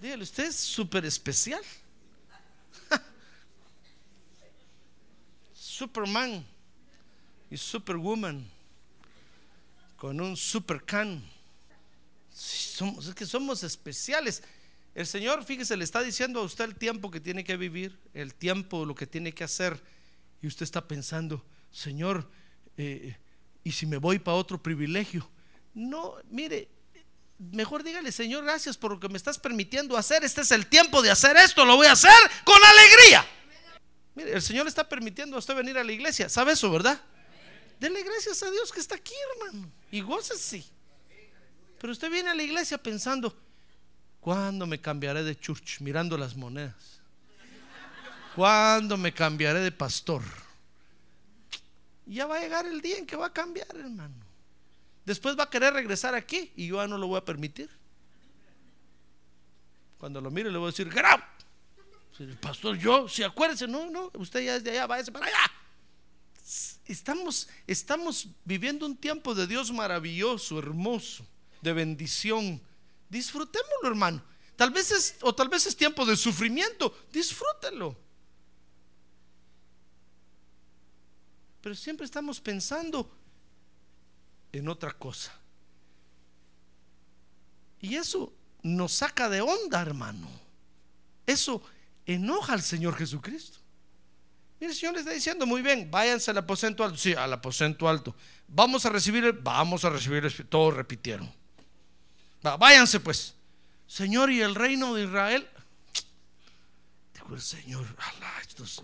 Dígale, usted es súper especial. Superman y Superwoman con un Supercan. Somos, es que somos especiales. El Señor, fíjese, le está diciendo a usted el tiempo que tiene que vivir, el tiempo, lo que tiene que hacer. Y usted está pensando, Señor, eh, ¿y si me voy para otro privilegio? No, mire, mejor dígale, Señor, gracias por lo que me estás permitiendo hacer. Este es el tiempo de hacer esto, lo voy a hacer con alegría. Mire, el Señor le está permitiendo a usted venir a la iglesia. ¿Sabe eso, verdad? Dele gracias a Dios que está aquí, hermano. Y gócese. Pero usted viene a la iglesia pensando, ¿cuándo me cambiaré de church? Mirando las monedas. ¿Cuándo me cambiaré de pastor? Ya va a llegar el día en que va a cambiar, hermano. Después va a querer regresar aquí y yo ya no lo voy a permitir. Cuando lo mire le voy a decir, ¡Grab! El pastor, yo, si acuérdese, no, no, usted ya es de allá, váyase para allá. Estamos, estamos viviendo un tiempo de Dios maravilloso, hermoso, de bendición. Disfrutémoslo, hermano. Tal vez es, o tal vez es tiempo de sufrimiento, disfrútelo. Pero siempre estamos pensando en otra cosa. Y eso nos saca de onda, hermano. Eso enoja al Señor Jesucristo. Mire, el Señor le está diciendo, muy bien, váyanse al aposento alto. Sí, al aposento alto. Vamos a recibir, vamos a recibir, todos repitieron. váyanse pues. Señor, y el reino de Israel. Dijo el Señor, estos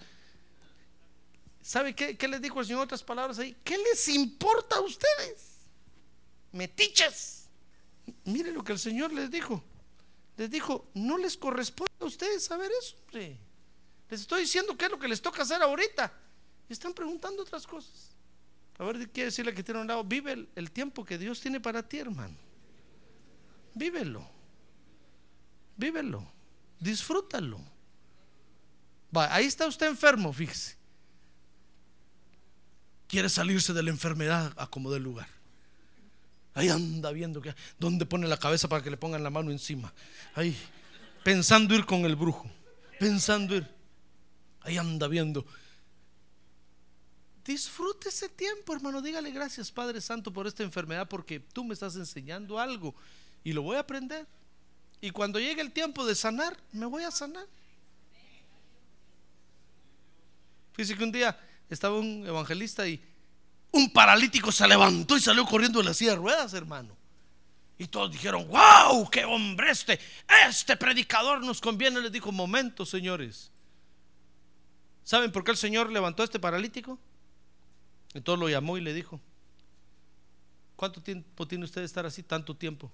¿Sabe qué, les dijo el Señor otras palabras ahí? ¿Qué les importa a ustedes? Metiches. Mire lo que el Señor les dijo. Les dijo, no les corresponde a ustedes saber eso. Les estoy diciendo qué es lo que les toca hacer ahorita. Y están preguntando otras cosas. A ver, quiere decirle que tiene un lado, vive el, el tiempo que Dios tiene para ti, hermano. Vívelo. Vívelo. Disfrútalo. Va, ahí está usted enfermo, fíjese quiere salirse de la enfermedad a como lugar. Ahí anda viendo que, dónde pone la cabeza para que le pongan la mano encima. Ahí, pensando ir con el brujo, pensando ir. Ahí anda viendo. Disfrute ese tiempo, hermano. Dígale gracias, Padre Santo, por esta enfermedad, porque tú me estás enseñando algo y lo voy a aprender. Y cuando llegue el tiempo de sanar, me voy a sanar. Fíjese que un día estaba un evangelista y un paralítico se levantó y salió corriendo de la silla de ruedas, hermano. Y todos dijeron, wow, qué hombre este, este predicador nos conviene. Les dijo, momento, señores. ¿Saben por qué el Señor levantó a este paralítico? Entonces lo llamó y le dijo, ¿cuánto tiempo tiene usted de estar así? Tanto tiempo.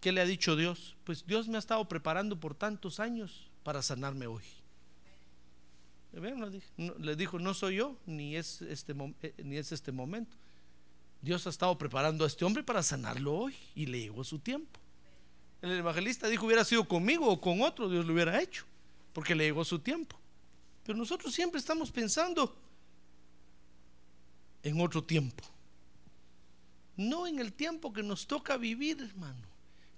¿Qué le ha dicho Dios? Pues Dios me ha estado preparando por tantos años para sanarme hoy. Le dijo, no soy yo, ni es, este, eh, ni es este momento. Dios ha estado preparando a este hombre para sanarlo hoy y le llegó su tiempo. El evangelista dijo, hubiera sido conmigo o con otro, Dios lo hubiera hecho, porque le llegó su tiempo. Pero nosotros siempre estamos pensando en otro tiempo. No en el tiempo que nos toca vivir, hermano.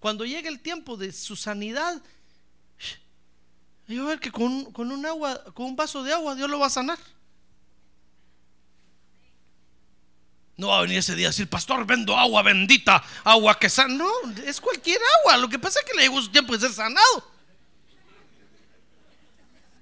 Cuando llegue el tiempo de su sanidad, y a ver que con, un agua, con un vaso de agua, Dios lo va a sanar. No va a venir ese día a decir, pastor, vendo agua bendita, agua que sana. No, es cualquier agua. Lo que pasa es que le llegó su tiempo de ser sanado.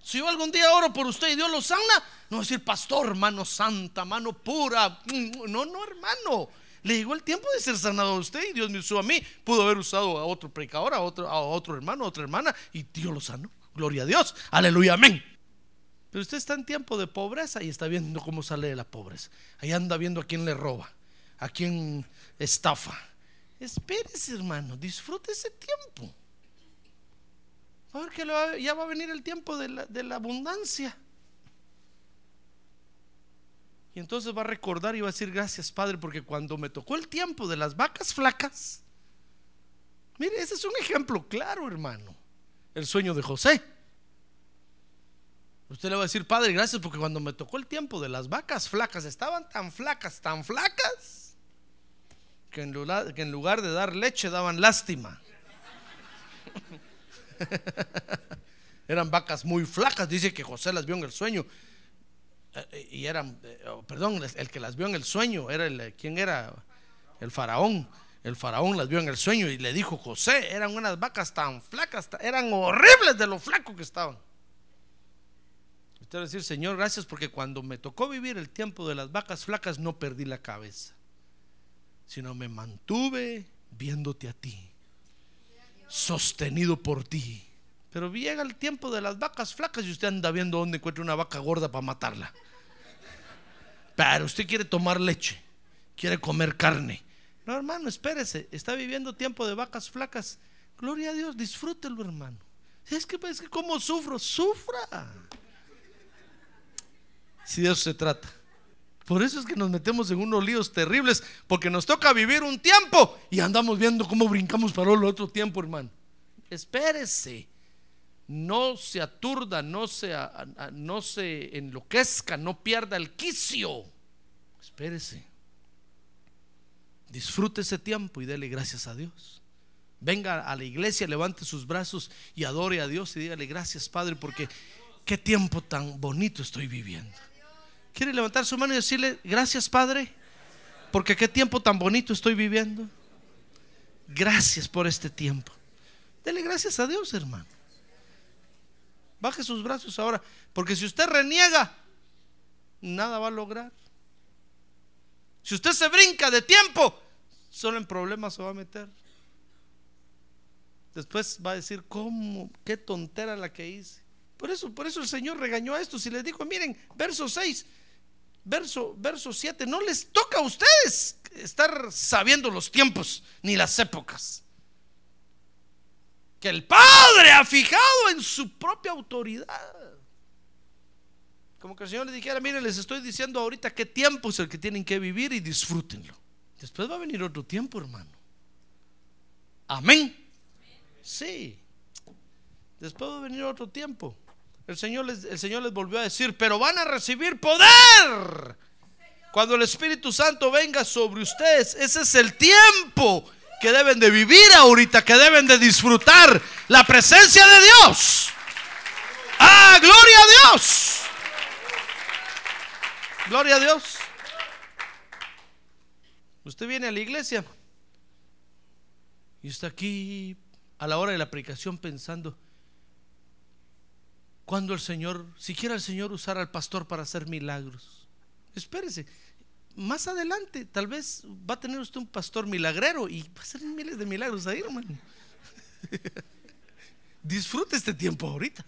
Si yo algún día oro por usted y Dios lo sana, no va decir, pastor, mano santa, mano pura. No, no, hermano. Le llegó el tiempo de ser sanado a usted y Dios me usó a mí. Pudo haber usado a otro predicador, a otro, a otro hermano, a otra hermana y Dios lo sanó. Gloria a Dios. Aleluya, amén. Pero usted está en tiempo de pobreza y está viendo cómo sale de la pobreza. Ahí anda viendo a quién le roba, a quién estafa. Espérese, hermano, disfrute ese tiempo. A ver que ya va a venir el tiempo de la, de la abundancia. Y entonces va a recordar y va a decir gracias Padre porque cuando me tocó el tiempo de las vacas flacas, mire, ese es un ejemplo claro hermano, el sueño de José. Usted le va a decir, Padre, gracias porque cuando me tocó el tiempo de las vacas flacas, estaban tan flacas, tan flacas, que en lugar, que en lugar de dar leche daban lástima. eran vacas muy flacas, dice que José las vio en el sueño. Eh, Y eran, eh, oh, perdón, el que las vio en el sueño era el, ¿quién era? El faraón. El faraón las vio en el sueño y le dijo, José, eran unas vacas tan flacas, eran horribles de lo flaco que estaban. Usted va a decir, Señor, gracias porque cuando me tocó vivir el tiempo de las vacas flacas no perdí la cabeza, sino me mantuve viéndote a ti, sostenido por ti. Pero llega el tiempo de las vacas flacas y usted anda viendo dónde encuentra una vaca gorda para matarla. Pero usted quiere tomar leche, quiere comer carne. No, hermano, espérese, está viviendo tiempo de vacas flacas. Gloria a Dios, disfrútelo, hermano. Es que, es que como sufro, sufra. Si de eso se trata. Por eso es que nos metemos en unos líos terribles, porque nos toca vivir un tiempo y andamos viendo cómo brincamos para otro tiempo, hermano. Espérese, no se aturda, no se, no se enloquezca, no pierda el quicio. Espérese, disfrute ese tiempo y dele gracias a Dios. Venga a la iglesia, levante sus brazos y adore a Dios y dígale gracias, Padre, porque qué tiempo tan bonito estoy viviendo. ¿Quiere levantar su mano y decirle, gracias Padre? Porque qué tiempo tan bonito estoy viviendo. Gracias por este tiempo. Dele gracias a Dios, hermano. Baje sus brazos ahora. Porque si usted reniega, nada va a lograr. Si usted se brinca de tiempo, solo en problemas se va a meter. Después va a decir, ¿cómo? ¿Qué tontera la que hice? Por eso, por eso el Señor regañó a estos y les dijo, miren, verso 6, verso, verso 7, no les toca a ustedes estar sabiendo los tiempos ni las épocas. Que el Padre ha fijado en su propia autoridad. Como que el Señor les dijera, miren, les estoy diciendo ahorita qué tiempo es el que tienen que vivir y disfrútenlo. Después va a venir otro tiempo, hermano. Amén. Sí. Después va a venir otro tiempo. El Señor, les, el Señor les volvió a decir, pero van a recibir poder. Cuando el Espíritu Santo venga sobre ustedes, ese es el tiempo que deben de vivir ahorita, que deben de disfrutar la presencia de Dios. Ah, gloria a Dios. Gloria a Dios. Usted viene a la iglesia y está aquí a la hora de la predicación pensando, cuando el Señor, siquiera el Señor usara al pastor para hacer milagros. Espérese, más adelante tal vez va a tener usted un pastor milagrero y va a hacer miles de milagros ahí, hermano. Disfrute este tiempo ahorita.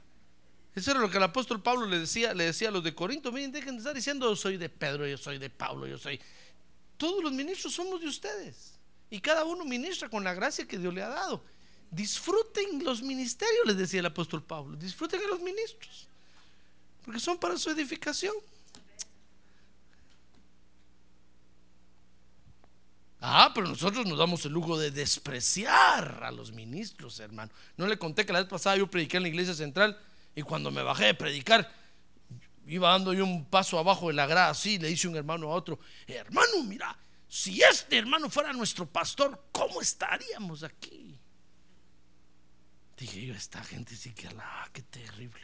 Eso era lo que el apóstol Pablo le decía, le decía a los de Corinto, miren, dejen de estar diciendo yo soy de Pedro, yo soy de Pablo, yo soy. Todos los ministros somos de ustedes. Y cada uno ministra con la gracia que Dios le ha dado. Disfruten los ministerios, les decía el apóstol Pablo. Disfruten a los ministros. Porque son para su edificación. Ah, pero nosotros nos damos el lujo de despreciar a los ministros, hermano. No le conté que la vez pasada yo prediqué en la iglesia central y cuando me bajé de predicar, iba dando yo un paso abajo de la grada así, le dice un hermano a otro, hermano, mira, si este hermano fuera nuestro pastor, ¿cómo estaríamos aquí? Dije yo, esta gente sí que la, qué terrible.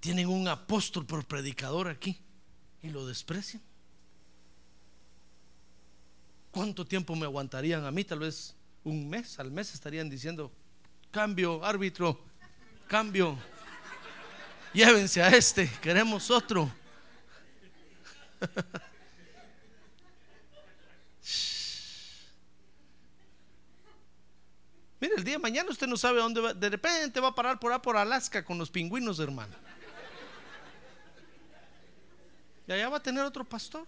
Tienen un apóstol por predicador aquí y lo desprecian. ¿Cuánto tiempo me aguantarían a mí? Tal vez un mes, al mes estarían diciendo, cambio, árbitro, cambio, llévense a este, queremos otro. Mire, el día de mañana usted no sabe dónde va. De repente va a parar por por Alaska con los pingüinos, hermano. Y allá va a tener otro pastor.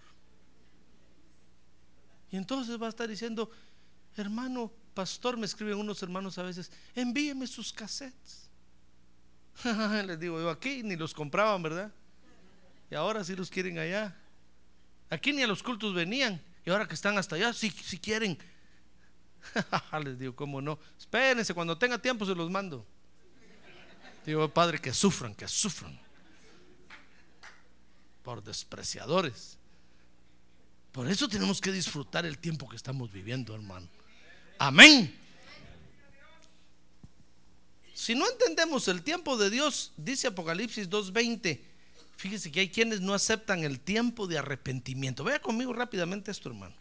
Y entonces va a estar diciendo, hermano, pastor, me escriben unos hermanos a veces, envíeme sus cassettes. Les digo yo aquí, ni los compraban, ¿verdad? Y ahora sí los quieren allá. Aquí ni a los cultos venían. Y ahora que están hasta allá, sí, sí quieren. Les digo, ¿cómo no? Espérense, cuando tenga tiempo se los mando. Digo, Padre, que sufran, que sufran. Por despreciadores. Por eso tenemos que disfrutar el tiempo que estamos viviendo, hermano. Amén. Si no entendemos el tiempo de Dios, dice Apocalipsis 2.20, fíjese que hay quienes no aceptan el tiempo de arrepentimiento. Vea conmigo rápidamente esto, hermano.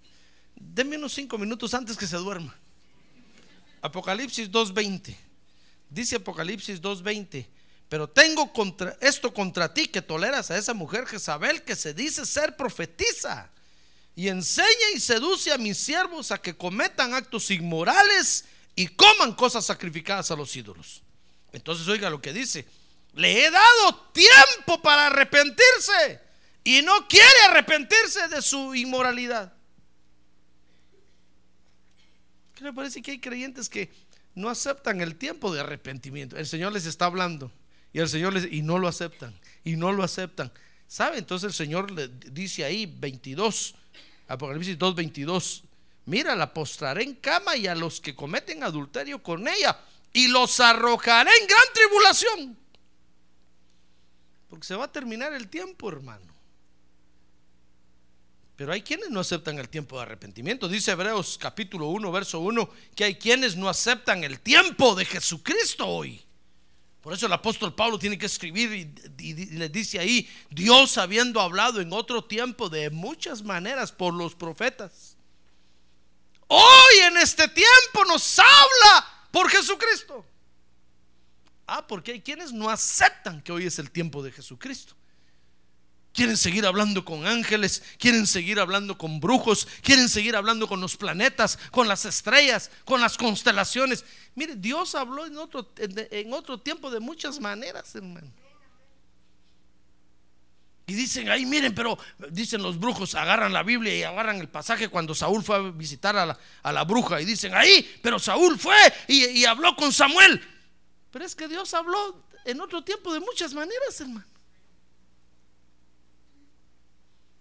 Deme unos cinco minutos antes que se duerma. Apocalipsis 2.20. Dice Apocalipsis 2.20. Pero tengo contra, esto contra ti que toleras a esa mujer Jezabel que se dice ser profetiza y enseña y seduce a mis siervos a que cometan actos inmorales y coman cosas sacrificadas a los ídolos. Entonces oiga lo que dice. Le he dado tiempo para arrepentirse y no quiere arrepentirse de su inmoralidad. ¿Qué le parece que hay creyentes que no aceptan el tiempo de arrepentimiento? El Señor les está hablando y el Señor les y no lo aceptan y no lo aceptan. ¿Sabe? Entonces el Señor le dice ahí 22 Apocalipsis 2, 22. Mira, la postraré en cama y a los que cometen adulterio con ella y los arrojaré en gran tribulación. Porque se va a terminar el tiempo, hermano. Pero hay quienes no aceptan el tiempo de arrepentimiento. Dice Hebreos capítulo 1, verso 1, que hay quienes no aceptan el tiempo de Jesucristo hoy. Por eso el apóstol Pablo tiene que escribir y, y, les dice ahí, Dios habiendo hablado en otro tiempo de muchas maneras por los profetas. Hoy en este tiempo nos habla por Jesucristo. Ah, porque hay quienes no aceptan que hoy es el tiempo de Jesucristo. Quieren seguir hablando con ángeles, quieren seguir hablando con brujos, quieren seguir hablando con los planetas, con las estrellas, con las constelaciones. Mire, Dios habló en otro, en otro tiempo de muchas maneras, hermano. Y dicen ahí, miren, pero dicen los brujos, agarran la Biblia y agarran el pasaje cuando Saúl fue a visitar a la, a la bruja. Y dicen ahí, pero Saúl fue y, y habló con Samuel. Pero es que Dios habló en otro tiempo de muchas maneras, hermano.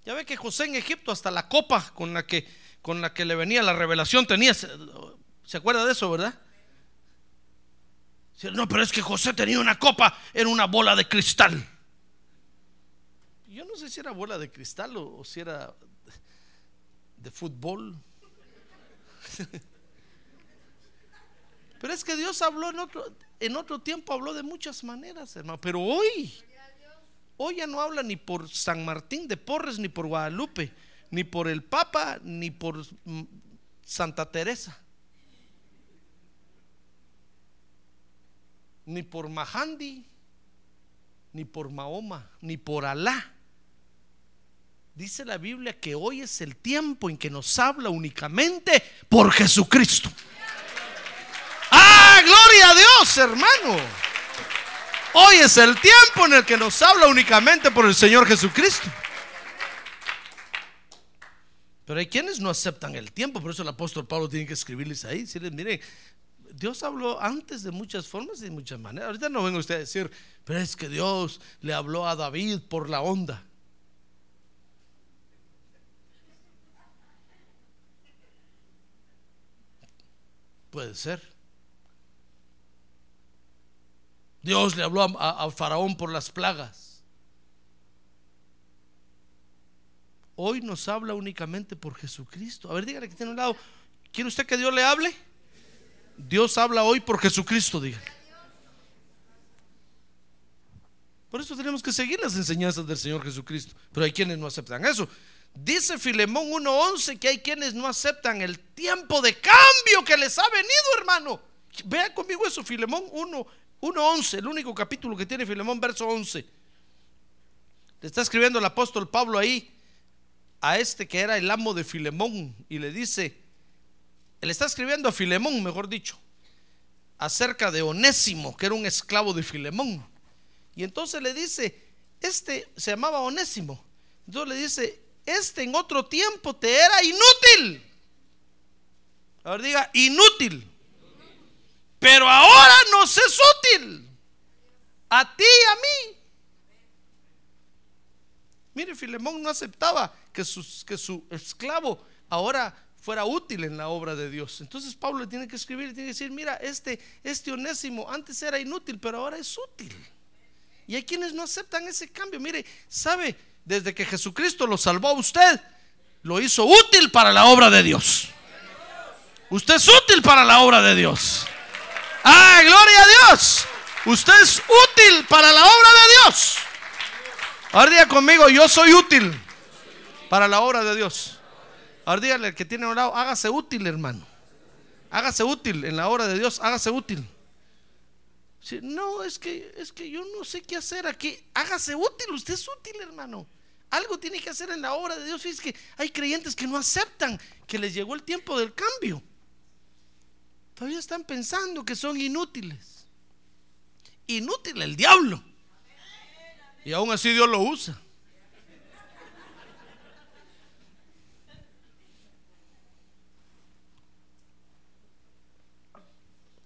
Ya ve que José en Egipto hasta la copa con la que, con la que le venía la revelación tenía. ¿Se acuerda de eso, verdad? No, pero es que José tenía una copa en una bola de cristal. Yo no sé si era bola de cristal o, o si era de fútbol. Pero es que Dios habló en otro, en otro tiempo, habló de muchas maneras, hermano. Pero hoy Hoy ya no habla ni por San Martín de Porres, ni por Guadalupe, ni por el Papa, ni por mm, Santa Teresa, ni por Mahandi, ni por Mahoma, ni por Alá. Dice la Biblia que hoy es el tiempo en que nos habla únicamente por Jesucristo. ¡Ah, gloria a Dios, hermano! Hoy es el tiempo en el que nos habla únicamente por el Señor Jesucristo. Pero hay quienes no aceptan el tiempo, por eso el apóstol Pablo tiene que escribirles ahí, decirles, miren, Dios habló antes de muchas formas y de muchas maneras. Ahorita no venga usted a decir, pero es que Dios le habló a David por la onda. Puede ser. Dios le habló a, Faraón por las plagas. Hoy nos habla únicamente por Jesucristo. A ver, dígale que tiene un lado. ¿Quiere usted que Dios le hable? Dios habla hoy por Jesucristo, dígale. Por eso tenemos que seguir las enseñanzas del Señor Jesucristo. Pero hay quienes no aceptan eso. Dice Filemón 1.11 que hay quienes no aceptan el tiempo de cambio que les ha venido, hermano. Vea conmigo eso, Filemón 1, 1.11, el único capítulo que tiene Filemón, verso 11. Le está escribiendo el apóstol Pablo ahí a este que era el amo de Filemón y le dice, él está escribiendo a Filemón, mejor dicho, acerca de Onésimo, que era un esclavo de Filemón. Y entonces le dice, este se llamaba Onésimo. Entonces le dice, este en otro tiempo te era inútil. Ahora diga, inútil. Pero ahora nos es útil. A ti y a mí. Mire, Filemón no aceptaba que, que su esclavo ahora fuera útil en la obra de Dios. Entonces Pablo tiene que escribir, le tiene que decir, mira, este, este onésimo antes era inútil, pero ahora es útil. Y hay quienes no aceptan ese cambio. Mire, sabe, desde que Jesucristo lo salvó a usted, lo hizo útil para la obra de Dios. Usted es útil para la obra de Dios. ¡Ah, gloria a Dios! Usted es útil para la obra de Dios. Ahora diga conmigo, yo soy útil para la obra de Dios. Ahora dígale al que tiene un lado, hágase útil, hermano. Hágase útil en la obra de Dios, hágase útil. Sí, no, es que, es que yo no sé qué hacer aquí. Hágase útil, usted es útil, hermano. Algo tiene que hacer en la obra de Dios. Fíjese que hay creyentes que no aceptan que les llegó el tiempo del cambio. Todavía están pensando que son inútiles. Inútil el diablo. Y aún así Dios lo usa.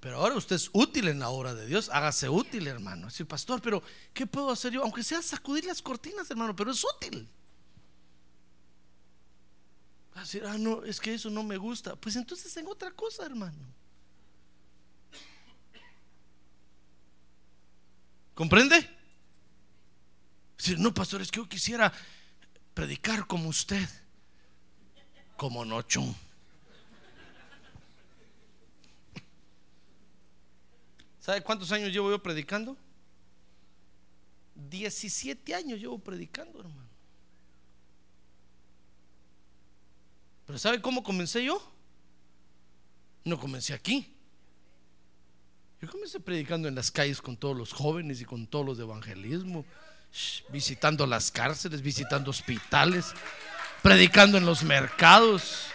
Pero ahora usted es útil en la obra de Dios. Hágase útil, hermano. Decir, pastor, pero ¿qué puedo hacer yo? Aunque sea sacudir las cortinas, hermano, pero es útil. Decir, ah, no, es que eso no me gusta. Pues entonces en otra cosa, hermano. ¿Comprende? Decir, no, pastor, es que yo quisiera predicar como usted. Como Nochón. ¿Sabe cuántos años llevo yo predicando? 17 años llevo predicando, hermano. Pero ¿sabe cómo comencé yo? No comencé aquí. Yo comencé predicando en las calles con todos los jóvenes y con todos los de evangelismo, visitando las cárceles, visitando hospitales, predicando en los mercados.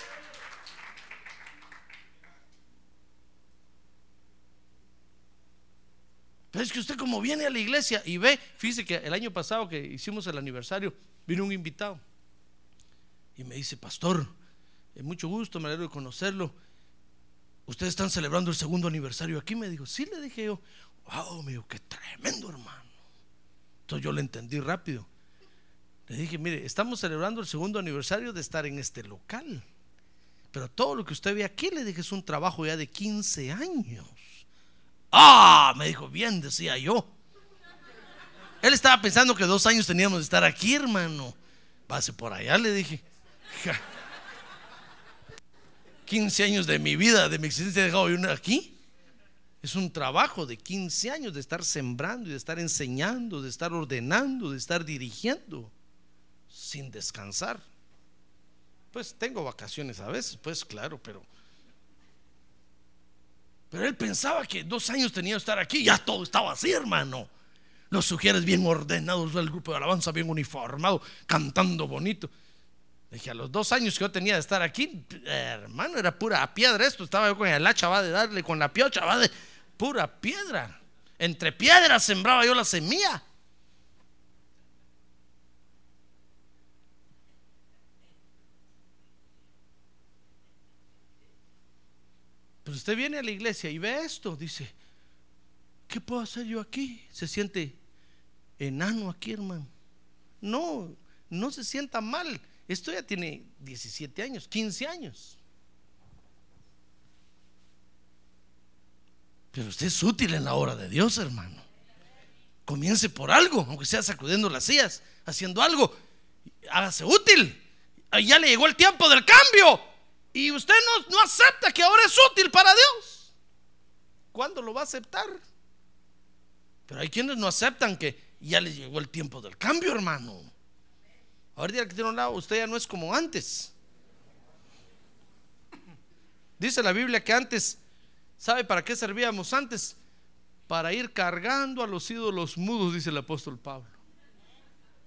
Pero es que usted como viene a la iglesia y ve, fíjese que el año pasado que hicimos el aniversario, vino un invitado y me dice, pastor, es mucho gusto, me alegro de conocerlo. Ustedes están celebrando el segundo aniversario aquí, me dijo, sí, le dije yo, wow, me dijo, qué tremendo hermano. Entonces yo le entendí rápido. Le dije, mire, estamos celebrando el segundo aniversario de estar en este local. Pero todo lo que usted ve aquí, le dije, es un trabajo ya de 15 años. Ah, me dijo, bien, decía yo. Él estaba pensando que dos años teníamos de estar aquí, hermano. Pase por allá, le dije. Ja. 15 años de mi vida, de mi existencia, he dejado yo aquí. Es un trabajo de 15 años de estar sembrando y de estar enseñando, de estar ordenando, de estar dirigiendo, sin descansar. Pues tengo vacaciones a veces, pues claro, pero pero él pensaba que dos años tenía que estar aquí, ya todo estaba así, hermano. Los sugieres bien ordenados, el grupo de alabanza bien uniformado, cantando bonito. Dije, a los dos años que yo tenía de estar aquí, hermano, era pura piedra esto. Estaba yo con el hacha, va de darle con la piocha, va de pura piedra. Entre piedras sembraba yo la semilla. Pero usted viene a la iglesia y ve esto, dice, ¿qué puedo hacer yo aquí? Se siente enano aquí, hermano. No, no se sienta mal. Esto ya tiene 17 años, 15 años. Pero usted es útil en la obra de Dios, hermano. Comience por algo, aunque sea sacudiendo las sillas, haciendo algo. Hágase útil. Ya le llegó el tiempo del cambio. Y usted no, no acepta que ahora es útil para Dios. ¿Cuándo lo va a aceptar? Pero hay quienes no aceptan que ya les llegó el tiempo del cambio, hermano. Ahora día que tiene un lado, usted ya no es como antes. Dice la Biblia que antes, ¿sabe para qué servíamos antes? Para ir cargando a los ídolos mudos, dice el apóstol Pablo.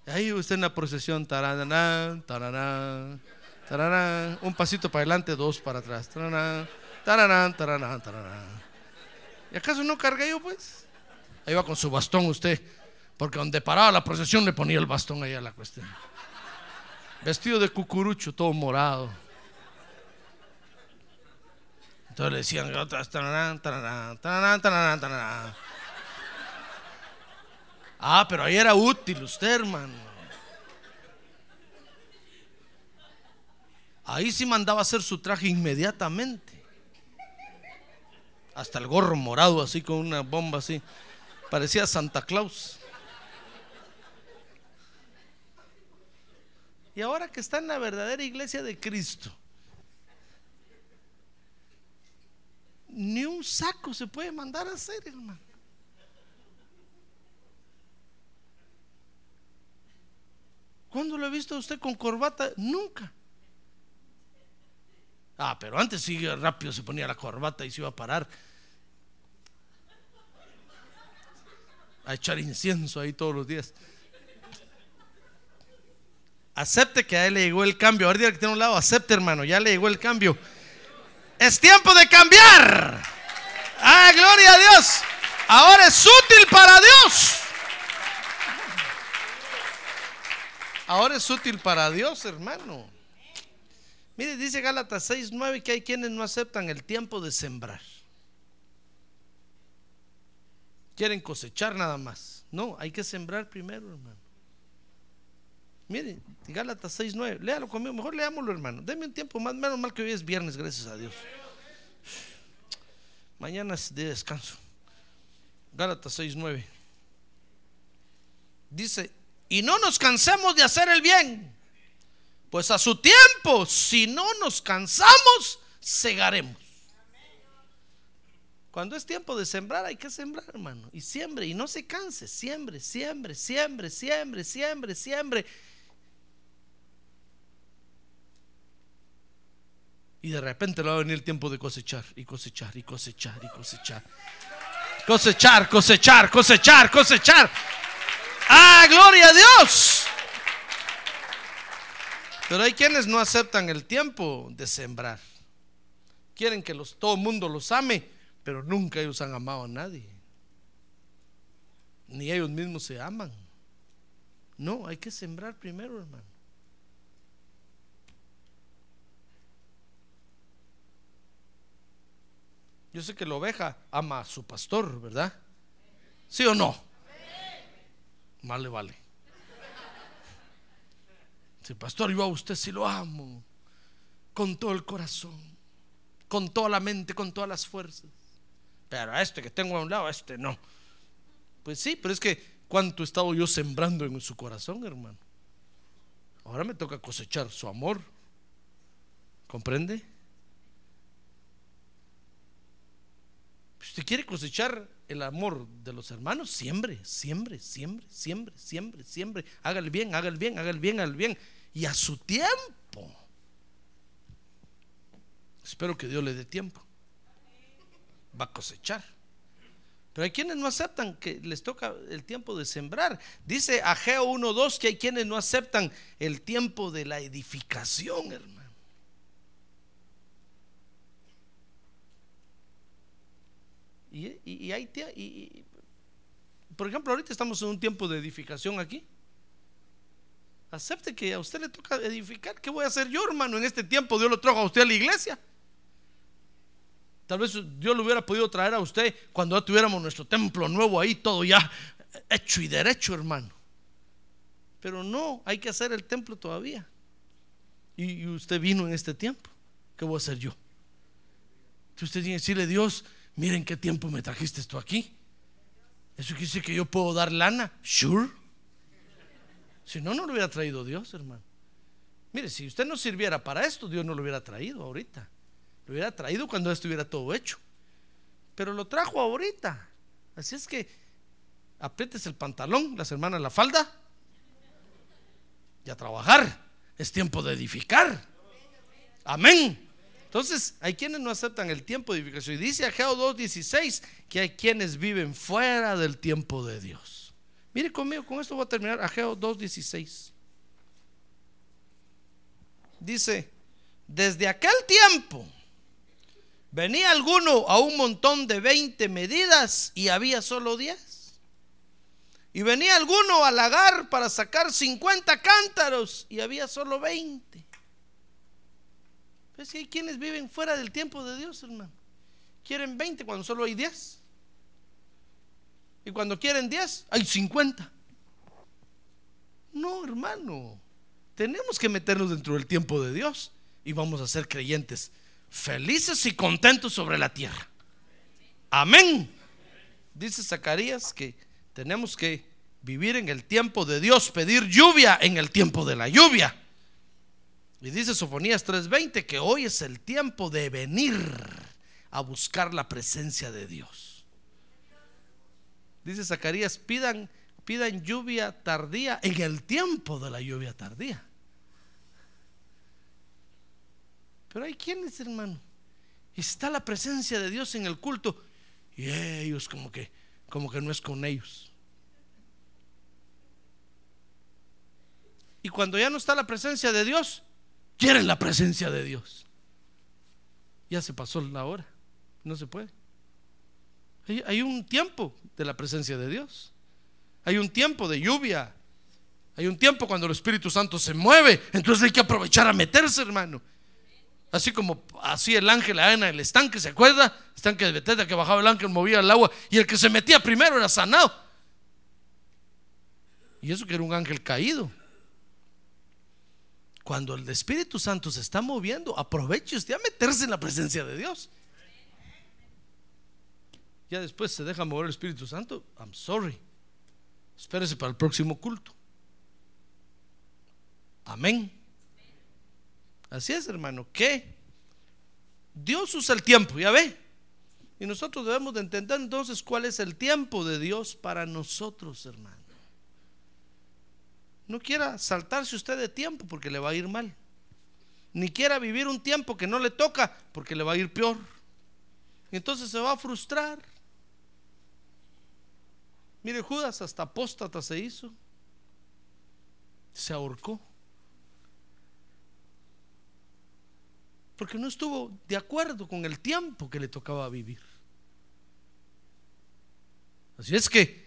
Ahí usted en la procesión, taranán, taranán, taranán, un pasito para adelante, dos para atrás, taranán, taranán, taranán. ¿Y acaso no cargué yo, pues? Ahí va con su bastón usted, porque donde paraba la procesión le ponía el bastón ahí a la cuestión. Vestido de cucurucho, todo morado. Entonces le decían, Ah, pero ahí era útil usted, hermano. Ahí sí mandaba hacer su traje inmediatamente. Hasta el gorro morado, así con una bomba así. Parecía Santa Claus. Y ahora que está en la verdadera iglesia de Cristo, ni un saco se puede mandar a hacer, hermano. ¿Cuándo lo he visto a usted con corbata? Nunca. Ah, pero antes sí rápido se ponía la corbata y se iba a parar. A echar incienso ahí todos los días. Acepte que a él le llegó el cambio. Ahora que tiene un lado, acepte hermano, ya le llegó el cambio. Es tiempo de cambiar. Ah, gloria a Dios. Ahora es útil para Dios. Ahora es útil para Dios, hermano. Mire, dice Gálatas 6:9 que hay quienes no aceptan el tiempo de sembrar. Quieren cosechar nada más. No, hay que sembrar primero, hermano. Mire, Gálatas 6:9, léalo conmigo, mejor leámoslo, hermano. Deme un tiempo más, menos mal que hoy es viernes, gracias a Dios. Mañana es de descanso. Gálatas 6:9. Dice, y no nos cansemos de hacer el bien pues a su tiempo, si no nos cansamos, segaremos. Cuando es tiempo de sembrar, hay que sembrar, hermano. Y siembre, y no se canse. Siembre, siembre, siembre, siembre, siembre, siembre. Y de repente le va a venir el tiempo de cosechar, y cosechar, y cosechar, y cosechar. Cosechar, cosechar, cosechar, cosechar. ¡Ah, gloria a Dios! Pero hay quienes no aceptan el tiempo de sembrar. Quieren que todo el mundo los ame, pero nunca ellos han amado a nadie. Ni ellos mismos se aman. No, hay que sembrar primero, hermano. Yo sé que la oveja ama a su pastor, ¿verdad? ¿Sí o no? Más le vale. Si pastor, yo a usted sí lo amo con todo el corazón, con toda la mente, con todas las fuerzas. Pero a este que tengo a un lado, a este no. Pues sí, pero es que cuánto he estado yo sembrando en su corazón, hermano. Ahora me toca cosechar su amor. ¿Comprende? Usted quiere cosechar el amor de los hermanos, siembre, siembre, siembre, siembre, siembre, siembre. Hágale bien, hágale bien, hágale bien, hágale bien. Y a su tiempo. Espero que Dios le dé tiempo. Va a cosechar. Pero hay quienes no aceptan que les toca el tiempo de sembrar. Dice Ageo 1.2 que hay quienes no aceptan el tiempo de la edificación, hermano. Y, hay, y, por ejemplo, ahorita estamos en un tiempo de edificación aquí. Acepte que a usted le toca edificar. ¿Qué voy a hacer yo, hermano? En este tiempo Dios lo trajo a usted a la iglesia. Tal vez Dios lo hubiera podido traer a usted cuando ya tuviéramos nuestro templo nuevo ahí, todo ya hecho y derecho, hermano. Pero no, hay que hacer el templo todavía. Y, usted vino en este tiempo. ¿Qué voy a hacer yo? Usted tiene que decirle, Dios, miren qué tiempo me trajiste esto aquí. Eso quiere decir que yo puedo dar lana. Sure. Si no, no lo hubiera traído Dios, hermano. Mire, si usted no sirviera para esto, Dios no lo hubiera traído ahorita. Lo hubiera traído cuando estuviera todo hecho. Pero lo trajo ahorita. Así es que aprietes el pantalón, las hermanas la falda. Y a trabajar. Es tiempo de edificar. Amén. Entonces, hay quienes no aceptan el tiempo de edificación. Y dice Ageo 2.16 que hay quienes viven fuera del tiempo de Dios. Mire conmigo, con esto voy a terminar. Ageo 2.16. Dice, desde aquel tiempo venía alguno a un montón de 20 medidas y había solo 10. Y venía alguno a lagar para sacar 50 cántaros y había solo 20. Es que hay quienes viven fuera del tiempo de Dios, hermano. Quieren 20 cuando solo hay 10. Y cuando quieren 10, hay 50. No, hermano. Tenemos que meternos dentro del tiempo de Dios. y vamos a ser creyentes felices y contentos sobre la tierra. Amén. Dice Zacarías que tenemos que vivir en el tiempo de Dios, pedir lluvia en el tiempo de la lluvia. Y dice Sofonías 3:20 que hoy es el tiempo de venir a buscar la presencia de Dios. Dice Zacarías, pidan, pidan lluvia tardía en el tiempo de la lluvia tardía. Pero hay quienes, hermano, está la presencia de Dios en el culto y ellos como que como que no es con ellos. Y cuando ya no está la presencia de Dios, quieren la presencia de Dios. Ya se pasó la hora, no se puede. Hay, un tiempo de la presencia de Dios. Hay un tiempo de lluvia. Hay un tiempo cuando el Espíritu Santo se mueve. Entonces hay que aprovechar a meterse, hermano. Así como así el ángel en el estanque, ¿se acuerda? Estanque de Betesda que bajaba el ángel, movía el agua y el que se metía primero era sanado. Y eso que era un ángel caído. Cuando el Espíritu Santo se está moviendo, aproveche usted a meterse en la presencia de Dios. Ya después se deja mover el Espíritu Santo. I'm sorry. Espérese para el próximo culto. Amén. Así es, hermano, que Dios usa el tiempo, ya ve. Y nosotros debemos de entender entonces cuál es el tiempo de Dios para nosotros, hermano. No quiera saltarse usted de tiempo porque le va a ir mal. Ni quiera vivir un tiempo que no le toca porque le va a ir peor. Y entonces se va a frustrar. Mire, Judas hasta apóstata se hizo. Se ahorcó. porque no estuvo de acuerdo con el tiempo que le tocaba vivir. Así es que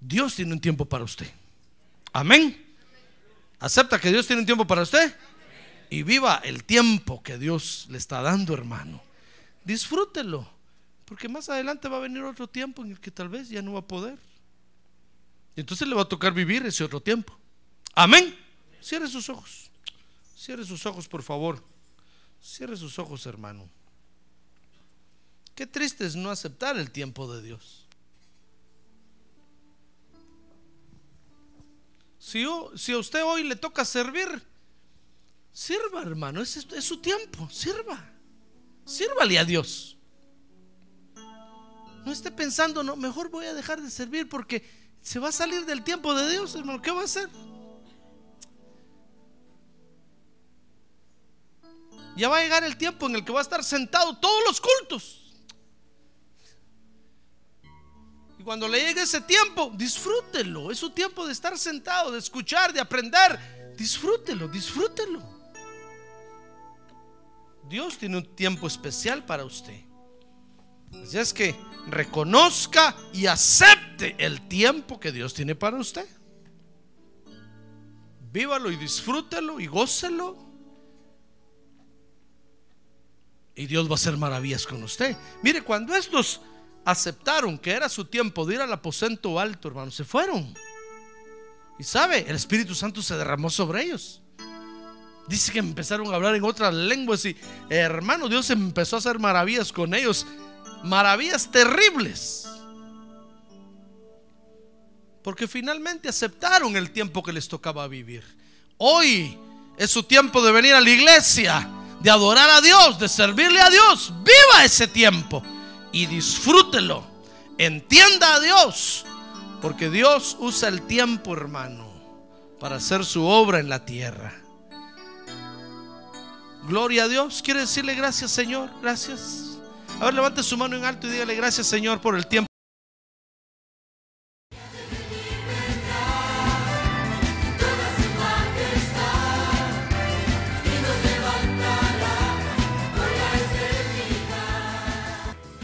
Dios tiene un tiempo para usted. Amén. ¿Acepta que Dios tiene un tiempo para usted? Y viva el tiempo que Dios le está dando, hermano. Disfrútelo, porque más adelante va a venir otro tiempo en el que tal vez ya no va a poder. Entonces le va a tocar vivir ese otro tiempo. Amén. Cierre sus ojos. Cierre sus ojos, por favor. Cierre sus ojos, hermano. Qué triste es no aceptar el tiempo de Dios. Si, si a usted hoy le toca servir, sirva, hermano. Es, es su tiempo. Sirva. Sírvale a Dios. No esté pensando, no, mejor voy a dejar de servir porque se va a salir del tiempo de Dios, hermano. ¿Qué va a hacer? ya va a llegar el tiempo en el que va a estar sentado todos los cultos. Y cuando le llegue ese tiempo, disfrútelo. Es su tiempo de estar sentado, de escuchar, de aprender. Disfrútelo, disfrútelo. Dios tiene un tiempo especial para usted. Así es que reconozca y acepte el tiempo que Dios tiene para usted. Vívalo y disfrútelo y gócelo y Dios va a hacer maravillas con usted. Mire, cuando estos aceptaron que era su tiempo de ir al aposento alto, hermano, se fueron. Y sabe, el Espíritu Santo se derramó sobre ellos. Dice que empezaron a hablar en otras lenguas y hermano, Dios empezó a hacer maravillas con ellos. Maravillas terribles. Porque finalmente aceptaron el tiempo que les tocaba vivir. Hoy es su tiempo de venir a la iglesia de adorar a Dios, de servirle a Dios. Viva ese tiempo y disfrútelo. Entienda a Dios, porque Dios usa el tiempo, hermano, para hacer su obra en la tierra. Gloria a Dios. ¿Quiere decirle gracias, Señor? Gracias. A ver, levante su mano en alto y dígale gracias, Señor, por el tiempo.